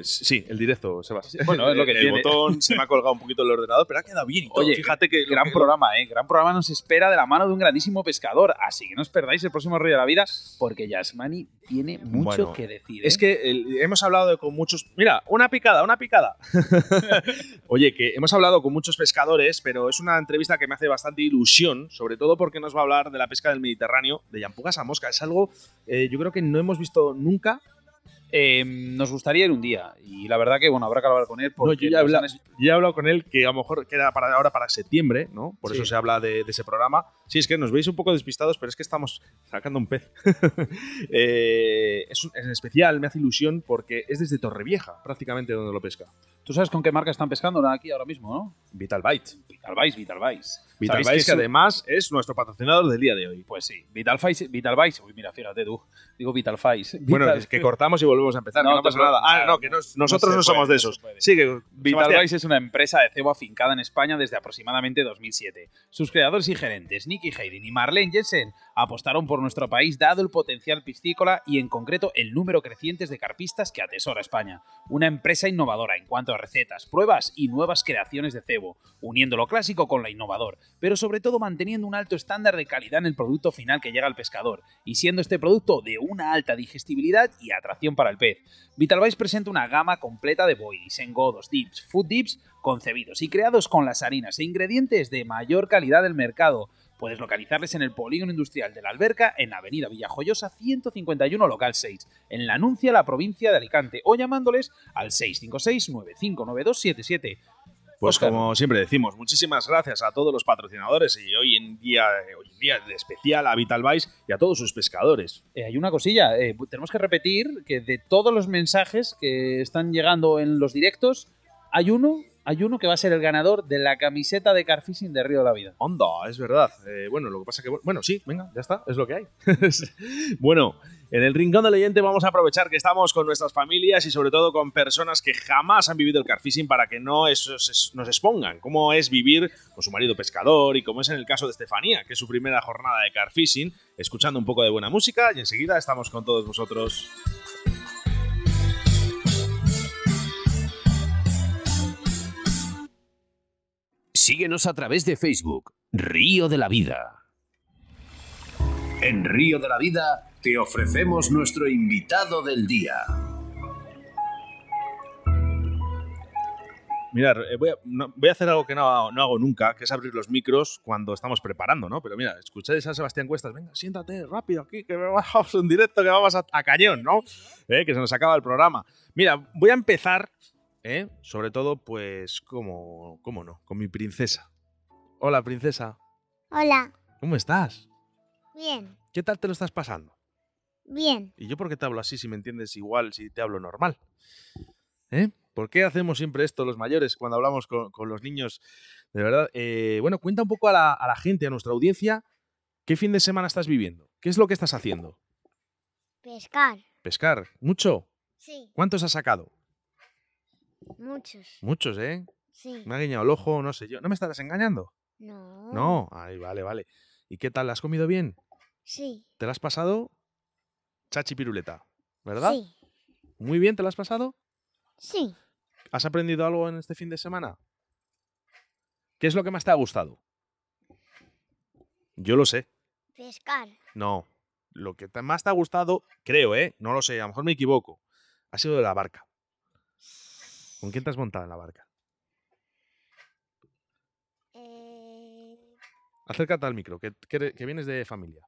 Es- sí, el directo, Sebas. Bueno, es lo que el tiene. botón se me ha colgado un poquito el ordenador, pero ha quedado bien. y todo. Oye, fíjate que. Gran que- programa, ¿eh? Gran programa nos espera de la mano de un grandísimo pescador. Así que no os perdáis el próximo Río de la Vida, porque Yasmani tiene mucho Bueno, que decir. ¿eh? Es que el- hemos hablado de- con muchos. Mira, una picada, una picada. Oye, que hemos hablado con muchos pescadores, pero es una entrevista que me hace bastante ilusión, sobre todo porque nos va a hablar de la pesca del Mediterráneo, de yampugas a mosca. Es algo, eh, yo creo que no hemos visto nunca. Eh, nos gustaría ir un día. Y la verdad que, bueno, habrá que hablar con él. No, Porque yo, ya he nos habla- han es- yo he hablado con él que a lo mejor queda para ahora para septiembre, ¿no? Por eso se habla de, de ese programa. Sí, es que nos veis un poco despistados, pero es que estamos sacando un pez. Eh, es un- en especial me hace ilusión porque es desde Torrevieja, prácticamente donde lo pesca. ¿Tú sabes con qué marca están pescando aquí ahora mismo, no? Vital Bite. Vitalvice, Vitalvice. Vital ¿Sabéis Bite, que que, además es nuestro patrocinador del día de hoy. Pues sí, Vitalvice, Vitalvice. Uy, mira, fíjate tú. Digo Vitalvice. Bueno, Vital- es que cortamos y volvemos a empezar, No, que no te pasa nada. Ah, no, que nos- no nosotros no, puede, somos de esos. Sigue, Sebastián. Vitalvice es una empresa de cebo afincada en España desde aproximadamente 2007. Sus creadores y gerentes, Nicky Hayden y Marlene Jensen, apostaron por nuestro país dado el potencial piscícola y en concreto el número creciente de carpistas que atesora España. Una empresa innovadora en cuanto a recetas, pruebas y nuevas creaciones de cebo, uniendo lo clásico con lo innovador, pero sobre todo manteniendo un alto estándar de calidad en el producto final que llega al pescador, y siendo este producto de una alta digestibilidad y atracción para el pez. Vitalvice presenta una gama completa de boilies, engodos, dips, food dips concebidos y creados con las harinas e ingredientes de mayor calidad del mercado. Puedes localizarles en el polígono industrial de la Alberca, en avenida Villajoyosa 151, local 6, en la Anuncia, la provincia de Alicante, o llamándoles al 656-959277. Pues como siempre decimos, muchísimas gracias a todos los patrocinadores y hoy en día, hoy en día de especial a Vital Vice y a todos sus pescadores. Eh, hay una cosilla, eh, tenemos que repetir que de todos los mensajes que están llegando en los directos, hay uno hay uno que va a ser el ganador de la camiseta de Carfishing de Río de la Vida. Onda, es verdad. Eh, bueno, lo que pasa que. Bueno, sí, venga, ya está, es lo que hay. bueno, en el Rincón del Leyente vamos a aprovechar que estamos con nuestras familias y sobre todo con personas que jamás han vivido el carfishing para que no nos expongan cómo es vivir con su marido pescador y como es en el caso de Estefanía, que es su primera jornada de carfishing, escuchando un poco de buena música y enseguida estamos con todos vosotros. Síguenos a través de Facebook, Río de la Vida. En Río de la Vida te ofrecemos nuestro invitado del día. Mirad, eh, voy a, hacer algo que no, hago nunca, que es abrir los micros cuando estamos preparando, ¿no? Pero mira, escucháis a Sebastián Cuestas, venga, siéntate rápido aquí, que vamos en directo, que vamos a, cañón, ¿no? Eh, que se nos acaba el programa. Mira, voy a empezar ¿Eh? Sobre todo, pues, como, ¿cómo no? Con mi princesa. Hola, princesa. Hola. ¿Cómo estás? Bien. ¿Qué tal te lo estás pasando? Bien. ¿Y yo por qué te hablo así si me entiendes igual si te hablo normal? ¿Eh? ¿Por qué hacemos siempre esto los mayores cuando hablamos con, los niños? De verdad. Eh, bueno, cuenta un poco a la, a la gente, a nuestra audiencia, ¿qué fin de semana estás viviendo? ¿Qué es lo que estás haciendo? Pescar. ¿Pescar? ¿Mucho? Sí. ¿Cuántos has sacado? Muchos. Muchos, ¿eh? Sí. Me ha guiñado el ojo, no sé yo. ¿No me estás engañando? No. No. Ay, vale, vale. ¿Y qué tal? ¿La has comido bien? Sí. ¿Te la has pasado? Chachi piruleta, ¿verdad? Sí. ¿Muy bien te la has pasado? Sí. ¿Has aprendido algo en este fin de semana? ¿Qué es lo que más te ha gustado? Yo lo sé. Pescar. No. Lo que más te ha gustado, creo, ¿eh? No lo sé, a lo mejor me equivoco. Ha sido de la barca. ¿Con quién te has montado en la barca? Eh... Acércate al micro, que, vienes de familia,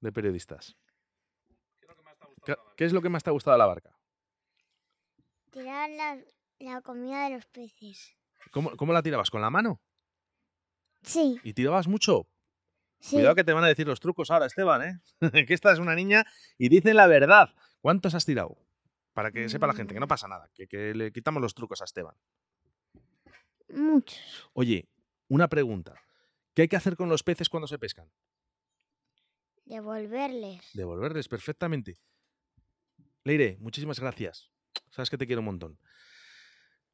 de periodistas. ¿Qué es lo que más te ha gustado de la barca? Tirar la, comida de los peces. ¿Cómo, ¿Cómo, la tirabas? ¿Con la mano? Sí. ¿Y tirabas mucho? Sí. Cuidado que te van a decir los trucos ahora, Esteban, ¿eh? que esta es una niña y dice la verdad. ¿Cuántos has tirado? Para que sepa la gente que no pasa nada, que, le quitamos los trucos a Esteban. Muchos. Oye, una pregunta. ¿Qué hay que hacer con los peces cuando se pescan? Devolverles. Devolverles, perfectamente. Leire, muchísimas gracias. Sabes que te quiero un montón.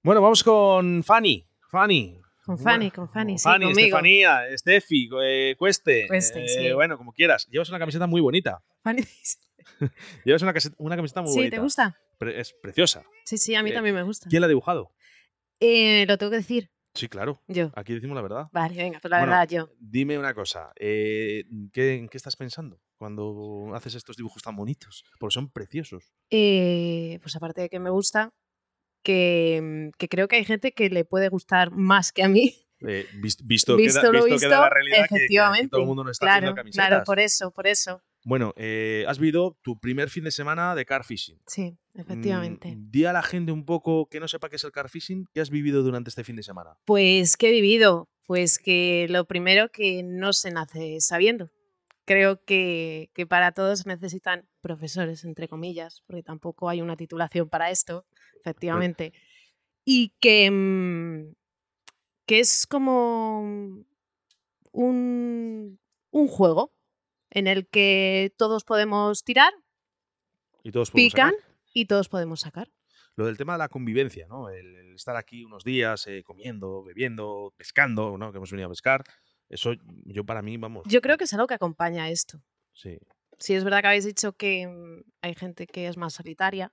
Bueno, vamos con Fanny. Fanny. Con Fanny, con Fanny, sí, Fanny, conmigo. Estefanía, Estefi, eh, Cueste. Cueste, eh, sí. Bueno, como quieras. Llevas una camiseta muy bonita. Fanny, Llevas una, una camiseta muy sí, bonita. ¿te gusta? Es preciosa. Sí, sí, a mí Eh, también me gusta. ¿Quién la ha dibujado? Eh, lo tengo que decir. Sí, claro. Yo. Aquí decimos la verdad. Vale, venga, pues la Bueno, verdad, yo. Dime una cosa. eh, ¿qué, ¿En qué estás pensando cuando haces estos dibujos tan bonitos? Porque son preciosos. Eh, pues aparte de que me gusta, que, que creo que hay gente que le puede gustar más que a mí. Eh, vis- visto, Visto queda, visto queda la visto, realidad que- que, aquí efectivamente. todo el mundo no está Claro, claro, por eso, por eso. Bueno, eh, has vivido tu primer fin de semana de car fishing. Sí, efectivamente. Mm, di a la gente un poco que no sepa qué es el car fishing, ¿qué has vivido durante este fin de semana? Pues, ¿qué he vivido? Pues que lo primero que no se nace sabiendo. Creo que, que para todos necesitan profesores, entre comillas, porque tampoco hay una titulación para esto, efectivamente. Y que, mm, que es como un, un juego en el que todos podemos tirar, Y todos podemos pican sacar. y todos podemos sacar. Lo del tema de la convivencia, ¿no? El, el estar aquí unos días eh, comiendo, bebiendo, pescando, ¿no? Que hemos venido a pescar. Eso yo para mí, vamos. Yo creo que es algo que acompaña a esto. Sí. Sí, es verdad que habéis dicho que mm, hay gente que es más solitaria,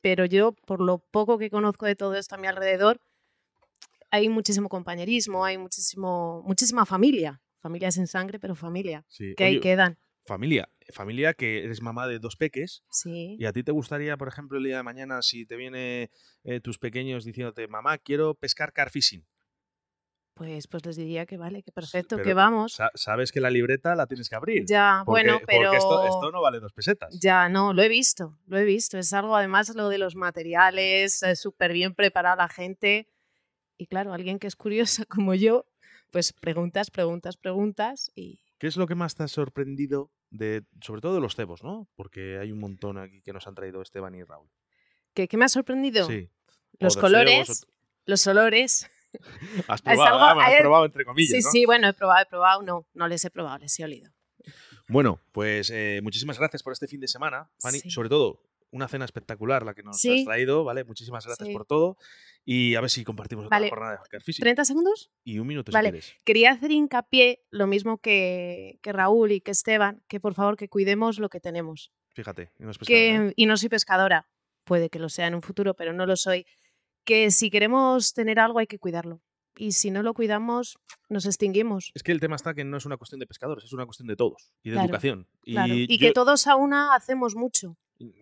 pero yo, por lo poco que conozco de todo esto a mi alrededor, hay muchísimo compañerismo, hay muchísimo, muchísima familia. Familia sin sangre, pero familia. sí. Que ahí quedan. Familia. Familia que eres mamá de dos peques. Sí. ¿Y a ti te gustaría, por ejemplo, el día de mañana, si te viene eh, tus pequeños diciéndote, mamá, quiero pescar carfishing? Pues, pues les diría que vale, que perfecto, pero que vamos. Sa- sabes que la libreta la tienes que abrir. Ya, Porque- bueno, pero. Porque esto, esto no vale dos pesetas. Ya, no, lo he visto, lo he visto. Es algo, además, lo de los materiales, eh, súper bien preparada la gente. Y claro, alguien que es curiosa como yo, pues preguntas, preguntas, preguntas y ¿Qué es lo que más te ha sorprendido, de, sobre todo de los cebos, ¿no? Porque hay un montón aquí que nos han traído Esteban y Raúl. ¿qué, qué me ha sorprendido? Sí. Los colores, cebos, o- los olores. Has probado, algo- ah, has hay- probado entre comillas, sí, ¿no? sí, bueno, he probado, he probado, no, no les he probado, les he olido. Bueno, pues eh, muchísimas gracias por este fin de semana, Fanny. Sí. Sobre todo, una cena espectacular la que nos Sí. has traído, ¿vale? Muchísimas gracias Sí. por todo. Y a ver si compartimos otra Vale. jornada de Hacker Physics. ¿30 segundos? Y un minuto Vale. si quieres. Quería hacer hincapié, lo mismo que, que Raúl y que Esteban, que por favor que cuidemos lo que tenemos. Fíjate, y no es ¿eh? y no soy pescadora, puede que lo sea en un futuro, pero no lo soy, que si queremos tener algo hay que cuidarlo. Y si no lo cuidamos, nos extinguimos. Es que el tema está que no es una cuestión de pescadores, es una cuestión de todos y de Claro, educación. Y, Claro. Y yo, que todos a una hacemos mucho.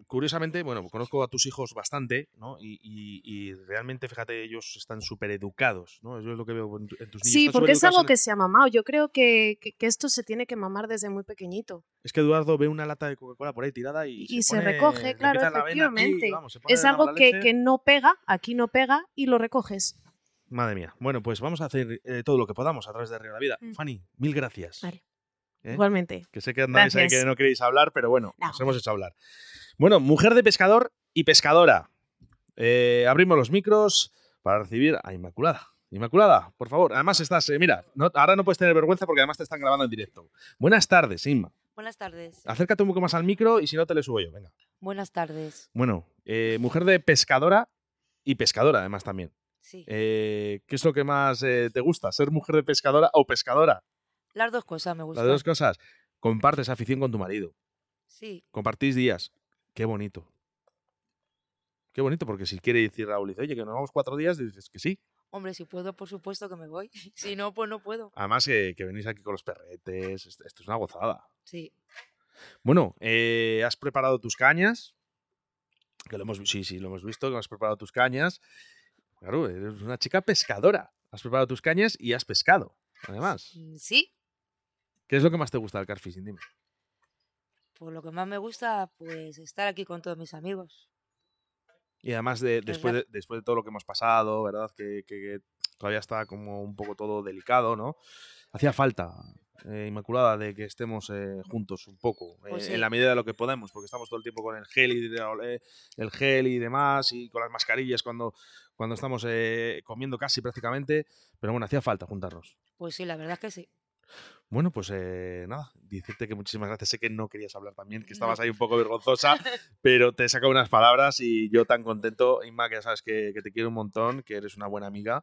Curiosamente, bueno, conozco a tus hijos bastante, ¿no? Y, y- y realmente, fíjate, ellos están súper educados, ¿no? Eso es lo que veo en, tu- en tus niños. Sí, porque es algo en- que se ha mamado. Yo creo que, que- que esto se tiene que mamar desde muy pequeñito. Es que Eduardo ve una lata de Coca-Cola por ahí tirada y, Y se pone- recoge, claro, aquí, efectivamente. vamos, Es algo que, que no pega, aquí no pega y lo recoges. Madre mía. Bueno, pues vamos a hacer eh, todo lo que podamos a través de Río de la Vida. Mm. Fanny, mil gracias. Vale. ¿Eh? Igualmente. Que sé que andáis ahí que no queréis hablar, pero bueno, No. nos hemos hecho hablar. Bueno, mujer de pescador y pescadora. Eh, abrimos los micros para recibir a Inmaculada. Inmaculada, por favor. Además estás, eh, mira, no- ahora no puedes tener vergüenza porque además te están grabando en directo. Buenas tardes, Inma. Buenas tardes. Acércate un poco más al micro y si no te le subo yo, venga. Buenas tardes. Bueno, eh, mujer de pescadora y pescadora además también. Sí. Eh, ¿Qué es lo que más eh, te gusta? ¿Ser mujer de pescadora o pescadora? Las dos cosas me Las gustan. dos cosas. Compartes afición con tu marido. Sí. Compartís días. Qué bonito. Qué bonito, porque si quiere decir Raúl, dice, oye, que nos vamos cuatro días, dices que sí. Hombre, si puedo, por supuesto que me voy. Si no, pues no puedo. Además, que, que venís aquí con los perretes. Esto, esto es una gozada. Sí. Bueno, eh, has preparado tus cañas. Que lo hemos, sí, sí, lo hemos visto, que has preparado tus cañas. Claro, eres una chica pescadora. Has preparado tus cañas y has pescado, además. Mm, Sí. ¿Qué es lo que más te gusta del carfishing? Dime. Por lo que más me gusta, pues estar aquí con todos mis amigos. Y además, de, después, de, Verdad. después de todo lo que hemos pasado, ¿verdad? Que, que- que todavía está como un poco todo delicado, ¿no? Hacía falta, eh, Inmaculada, de que estemos eh, juntos un poco, eh, Pues en sí. la medida de lo que podemos, porque estamos todo el tiempo con el gel y, eh, el gel y demás, y con las mascarillas cuando, cuando estamos eh, comiendo casi prácticamente. Pero bueno, hacía falta juntarnos. Pues sí, la verdad es que sí. Bueno, pues eh, nada, decirte que muchísimas gracias. Sé que no querías hablar también, que estabas ahí un poco vergonzosa, pero te he sacado unas palabras y yo tan contento, Inma, que ya sabes que, que te quiero un montón, que eres una buena amiga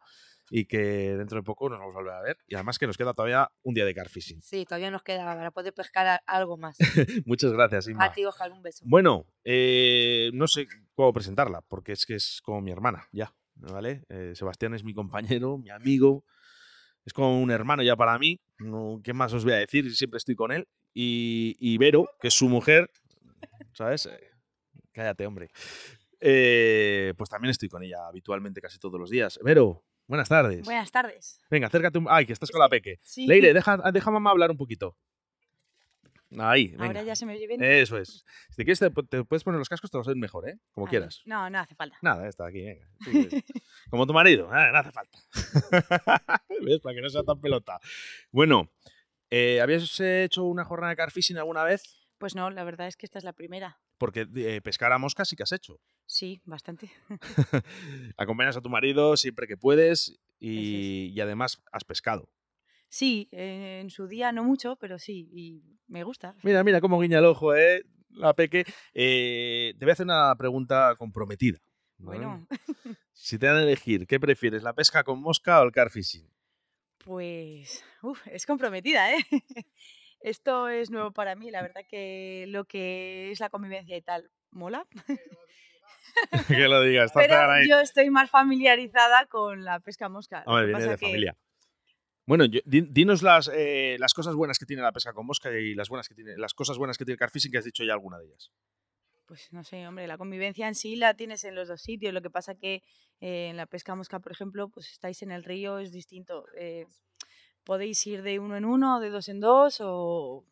y que dentro de poco nos vamos a volver a ver. Y además que nos queda todavía un día de carfishing. Sí, todavía nos queda para poder pescar algo más. Muchas gracias, Inma. A ti, Oscar, un beso. Bueno, eh, no sé cómo presentarla, porque es que es como mi hermana, ya, ¿vale? Eh, Sebastián es mi compañero, mi amigo, es como un hermano ya para mí, no, ¿qué más os voy a decir? Siempre estoy con él. Y, y Vero, que es su mujer, ¿sabes? Eh, cállate, hombre. Eh, pues también estoy con ella habitualmente casi todos los días. Vero, buenas tardes. Buenas tardes. Venga, acércate un... Ay, que estás con la peque. Sí. Leire, deja, deja mamá hablar un poquito. Ahí, venga. Ahora ya se me bien. Eso es. Si te quieres, te, te puedes poner los cascos, te vas a ver mejor, ¿eh? Como quieras. No, no hace falta. Nada, está aquí, venga. Sí. Como tu marido, no hace falta. ¿Ves? Para que no sea tan pelota. Bueno, eh, ¿habías hecho una jornada de carfishing alguna vez? Pues no, la verdad es que esta es la primera. Porque eh, pescar a mosca sí que has hecho. Sí, bastante. Acompañas a tu marido siempre que puedes y, y además has pescado. Sí, eh, en su día no mucho, pero sí, y me gusta. Mira, mira cómo guiña el ojo, ¿eh? La peque. Eh, te voy a hacer una pregunta comprometida. ¿vale? Bueno, Si te dan a elegir, ¿qué prefieres, la pesca con mosca o el carfishing? pues uf, es comprometida, ¿eh? Esto es nuevo para mí, la verdad que lo que es la convivencia y tal mola, que lo digas, pero ahí. yo estoy más familiarizada con la pesca mosca. Hombre, viene de que- familia. Bueno, yo- di- dinos las, eh, las cosas buenas que tiene la pesca con mosca y las buenas que tiene, las cosas buenas que tiene el carfishing que has dicho ya alguna de ellas. Pues no sé, hombre, la convivencia en sí la tienes en los dos sitios. Lo que pasa que eh, en la pesca mosca, por ejemplo, pues estáis en el río, es distinto. Eh, podéis ir de uno en uno, de dos en dos, o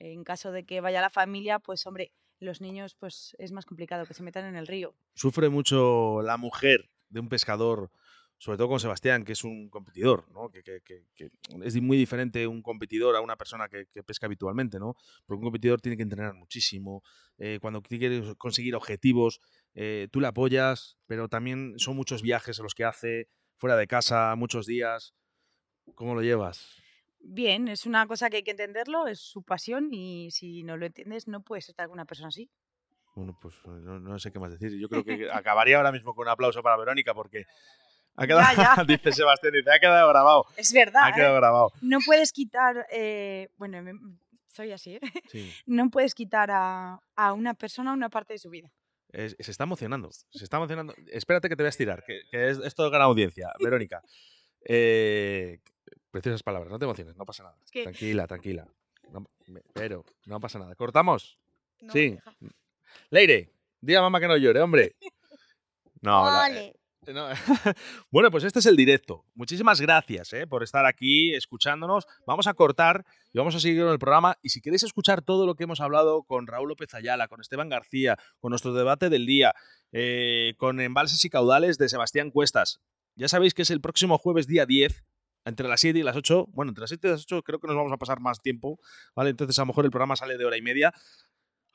en caso de que vaya la familia, pues hombre, los niños pues es más complicado que se metan en el río. Sufre mucho la mujer de un pescador, sobre todo con Sebastián, que es un competidor, ¿no? Que, que- que- que es muy diferente un competidor a una persona que, que pesca habitualmente, ¿no? Porque un competidor tiene que entrenar muchísimo, eh, cuando quiere conseguir objetivos, eh, tú le apoyas, pero también son muchos viajes los que hace, fuera de casa, muchos días. ¿Cómo lo llevas? Bien, es una cosa que hay que entenderlo, es su pasión y si no lo entiendes no puedes estar con una persona así. Bueno, pues no, no sé qué más decir. Yo creo que acabaría ahora mismo con un aplauso para Verónica porque ha quedado, Ya, ya. dice Sebastián, dice, ha quedado grabado. Es verdad, Ha quedado ¿eh? grabado. no puedes quitar, eh, bueno, soy así, ¿eh? Sí. no puedes quitar a, a una persona una parte de su vida. Es- se está emocionando. Se está emocionando. Espérate que te voy a estirar, que, que es, esto es gran audiencia. Verónica. Eh, preciosas palabras, no te emociones, no pasa nada. Es que- Tranquila, tranquila. No- pero no pasa nada. ¿Cortamos? No, sí. Leire, diga a mamá que no llore, hombre. No, la- Vale. eh, no. bueno, pues este es el directo. Muchísimas gracias eh, por estar aquí escuchándonos. Vamos a cortar y vamos a seguir con el programa. Y si queréis escuchar todo lo que hemos hablado con Raúl López Ayala, con Esteban García, con nuestro debate del día, eh, con embalses y caudales de Sebastián Cuestas, ya sabéis que es el próximo jueves día 10. Entre las 7 y las 8, bueno, entre las 7 y las 8 creo que nos vamos a pasar más tiempo, ¿vale? Entonces a lo mejor el programa sale de hora y media.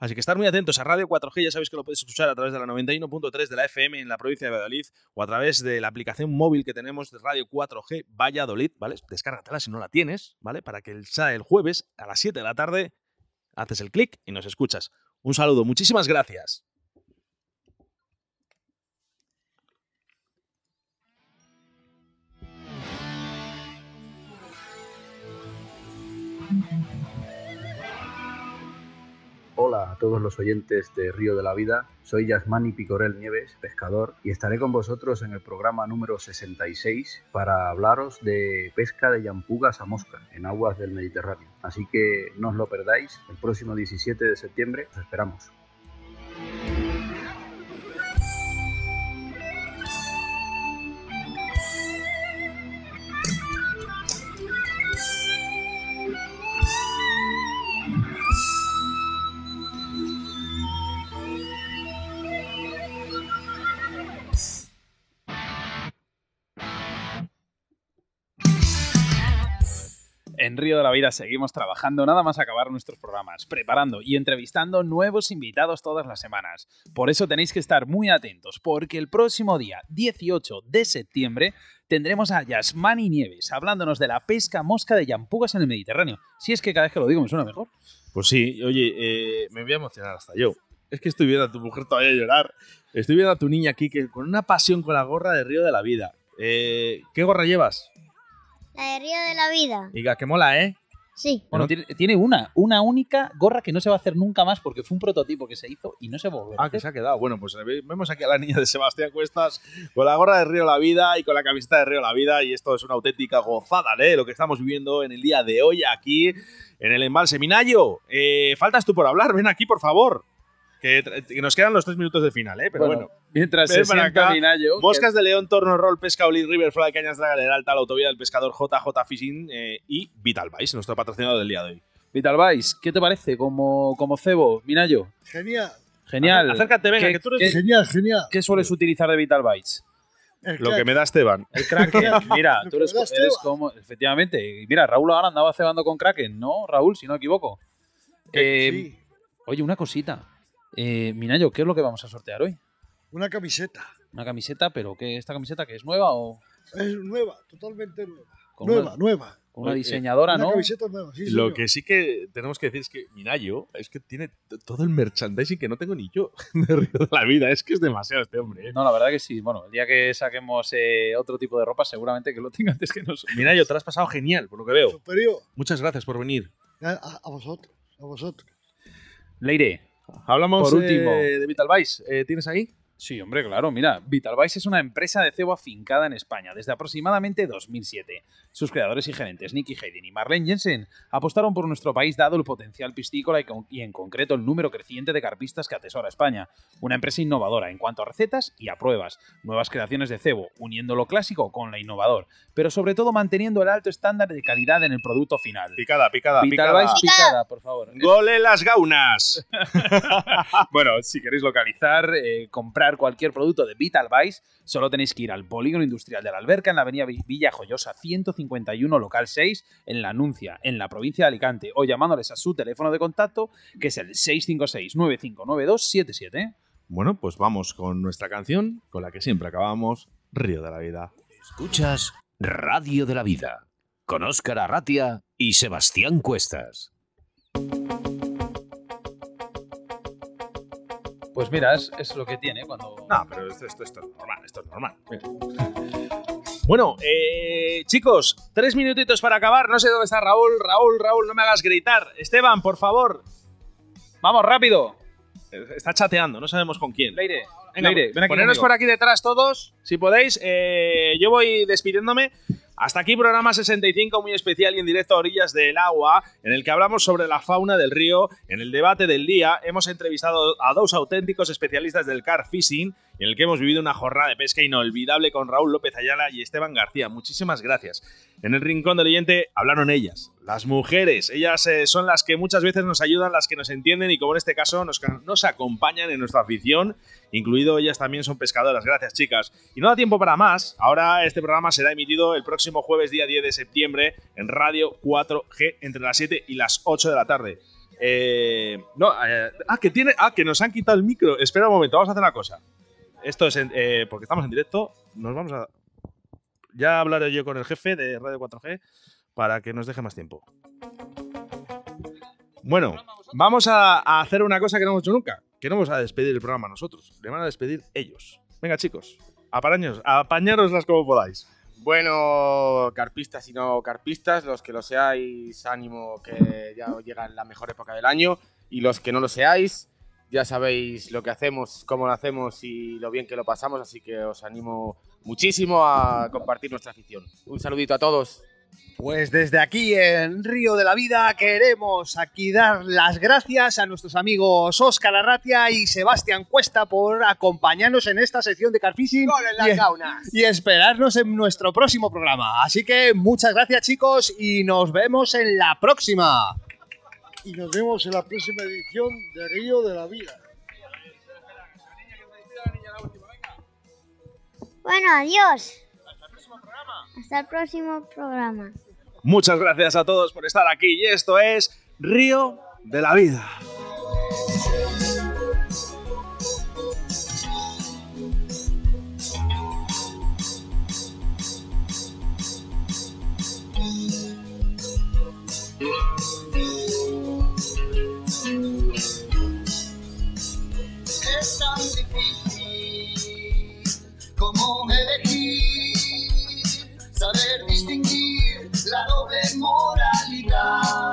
Así que estar muy atentos a Radio 4G, ya sabéis que lo podéis escuchar a través de la 91.3 de la FM en la provincia de Valladolid o a través de la aplicación móvil que tenemos de Radio 4G Valladolid, ¿vale? Descárgatela si no la tienes, ¿vale? Para que el, el jueves a las 7 de la tarde haces el clic y nos escuchas. Un saludo, muchísimas gracias. Hola a todos los oyentes de Río de la Vida, soy Yasmani Picorel Nieves, pescador, y estaré con vosotros en el programa número 66 para hablaros de pesca de yampugas a mosca en aguas del Mediterráneo. Así que no os lo perdáis, el próximo 17 de septiembre os esperamos. En Río de la Vida seguimos trabajando nada más acabar nuestros programas, preparando y entrevistando nuevos invitados todas las semanas. Por eso tenéis que estar muy atentos, porque el próximo día 18 de septiembre tendremos a Yasmani Nieves hablándonos de la pesca mosca de yampugas en el Mediterráneo. Si es que cada vez que lo digo me suena mejor. Pues sí, oye, eh, me voy a emocionar hasta yo. Es que estoy viendo a tu mujer todavía llorar. Estoy viendo a tu niña aquí con una pasión con la gorra de Río de la Vida. Eh, ¿Qué gorra llevas? La de Río de la Vida. Diga, que mola, ¿eh? Sí. Bueno, ¿No? tiene, tiene una, una única gorra que no se va a hacer nunca más porque fue un prototipo que se hizo y no se va a volver a Ah, que hacer. se ha quedado. Bueno, pues ve- vemos aquí a la niña de Sebastián Cuestas con la gorra de Río La Vida y con la camiseta de Río La Vida. Y esto es una auténtica gozada, ¿eh? Lo que estamos viviendo en el día de hoy aquí en el embalse. Minayo, eh, faltas tú por hablar. Ven aquí, por favor. Que, nos quedan los tres minutos de final, ¿eh? Pero bueno. mientras se para sienta acá. Minayo, que- Moscas de León, Torno Roll, Pesca Oli, Riverfly, Cañas de la Galera Alta, la Autovía del Pescador, JJ Fishing eh, y Vital Vice, nuestro patrocinador del día de hoy. Vital Vice, ¿qué te parece como, como cebo, Minayo? Genial, Genial. Acércate, venga, ¿Qué- que tú eres qué- genial, genial. ¿Qué sueles utilizar de Vital Bites? Lo que me da Esteban. El Kraken. Mira, Lo tú eres, eres como. Efectivamente. Mira, Raúl ahora andaba cebando con Kraken, ¿no, Raúl? Si no me equivoco. Eh, Sí, Oye, una cosita. Eh, Minayo, ¿qué es lo que vamos a sortear hoy? una camiseta. Una camiseta, pero ¿qué, ¿esta camiseta que es nueva o Es nueva, totalmente nueva. con nueva, una, nueva. con una diseñadora, Una no? camiseta nueva, sí, Lo señor. que sí que tenemos que decir es que Minayo es que tiene todo el merchandising que no tengo ni yo de Río de la Vida. Es que es demasiado este hombre. ¿eh? No, la verdad que sí. Bueno, el día que saquemos eh, otro tipo de ropa, seguramente que lo tenga antes que nosotros. Minayo, te lo has pasado genial, por lo que veo. Superior. Muchas gracias por venir. A, a- a vosotros, a vosotros. Leire, Hablamos Por último. eh, de Vital Vice. Eh, ¿Tienes ahí? Sí, hombre, claro. Mira, Vitalvice es una empresa de cebo afincada en España desde aproximadamente 2007. Sus creadores y gerentes, Nicky Hayden y Marlene Jensen, apostaron por nuestro país dado el potencial piscícola y, con- y en concreto el número creciente de carpistas que atesora España. Una empresa innovadora en cuanto a recetas y a pruebas, nuevas creaciones de cebo, uniendo lo clásico con lo innovador, pero sobre todo manteniendo el alto estándar de calidad en el producto final. Picada, picada, picada. Vitalvice picada, por favor. ¡Gole las gaunas! bueno, si queréis localizar, eh, comprar cualquier producto de Vital Vice, solo tenéis que ir al Polígono Industrial de la Alberca en la avenida Vi- Villa Joyosa 151, local 6, en La Anuncia, en la provincia de Alicante, o llamándoles a su teléfono de contacto, que es el 656-959277. Bueno, pues vamos con nuestra canción, con la que siempre acabamos, Río de la Vida. Escuchas Radio de la Vida con Óscar Arratia y Sebastián Cuestas. Pues mira, es, es lo que tiene cuando... No, pero esto, esto- esto es normal, esto es normal. Bueno, eh, chicos, tres minutitos para acabar. No sé dónde está Raúl. Raúl, Raúl, no me hagas gritar. Esteban, por favor. ¡Vamos, rápido! Está chateando, no sabemos con quién. Leire, Venga, Leire, ven aquí conmigo. por aquí detrás todos, si podéis. Eh, yo voy despidiéndome. Hasta aquí programa 65 muy especial y en directo a orillas del agua, en el que hablamos sobre la fauna del río. En el debate del día hemos entrevistado a dos auténticos especialistas del car fishing, en el que hemos vivido una jornada de pesca inolvidable con Raúl López Ayala y Esteban García. Muchísimas gracias. En el rincón del oyente hablaron ellas, las mujeres. Ellas eh, son las que muchas veces nos ayudan, las que nos entienden y como en este caso nos, acompañan en nuestra afición, incluido ellas también son pescadoras. Gracias chicas. Y no da tiempo para más. Ahora este programa será emitido el próximo jueves día 10 de septiembre en Radio 4G entre las 7 y las 8 de la tarde. Eh, no, eh, ah, que tiene, ah, que nos han quitado el micro. Espera un momento, vamos a hacer una cosa. Esto es en- eh, porque estamos en directo. Nos vamos a. Ya hablaré yo con el jefe de Radio 4G para que nos deje más tiempo. Bueno, vamos a, hacer una cosa que no hemos hecho nunca. Que no vamos a despedir el programa nosotros. Le van a despedir ellos. Venga, chicos. Apañaros, apañaroslas como podáis. Bueno, carpistas y no carpistas, los que lo seáis, ánimo que ya llega la mejor época del año. Y los que no lo seáis, ya sabéis lo que hacemos, cómo lo hacemos y lo bien que lo pasamos. Así que os animo muchísimo a compartir nuestra afición. Un saludito a todos. Pues desde aquí en Río de la Vida queremos aquí dar las gracias a nuestros amigos Óscar Arratia y Sebastián Cuesta por acompañarnos en esta sección de Carfishing y, y esperarnos en nuestro próximo programa. Así que muchas gracias chicos y nos vemos en la próxima. Y nos vemos en la próxima edición de Río de la Vida. Bueno, adiós. Hasta el próximo programa. Muchas gracias a todos por estar aquí. Y esto es Río de la Vida. Es tan difícil como elegir, saber distinguir la doble moralidad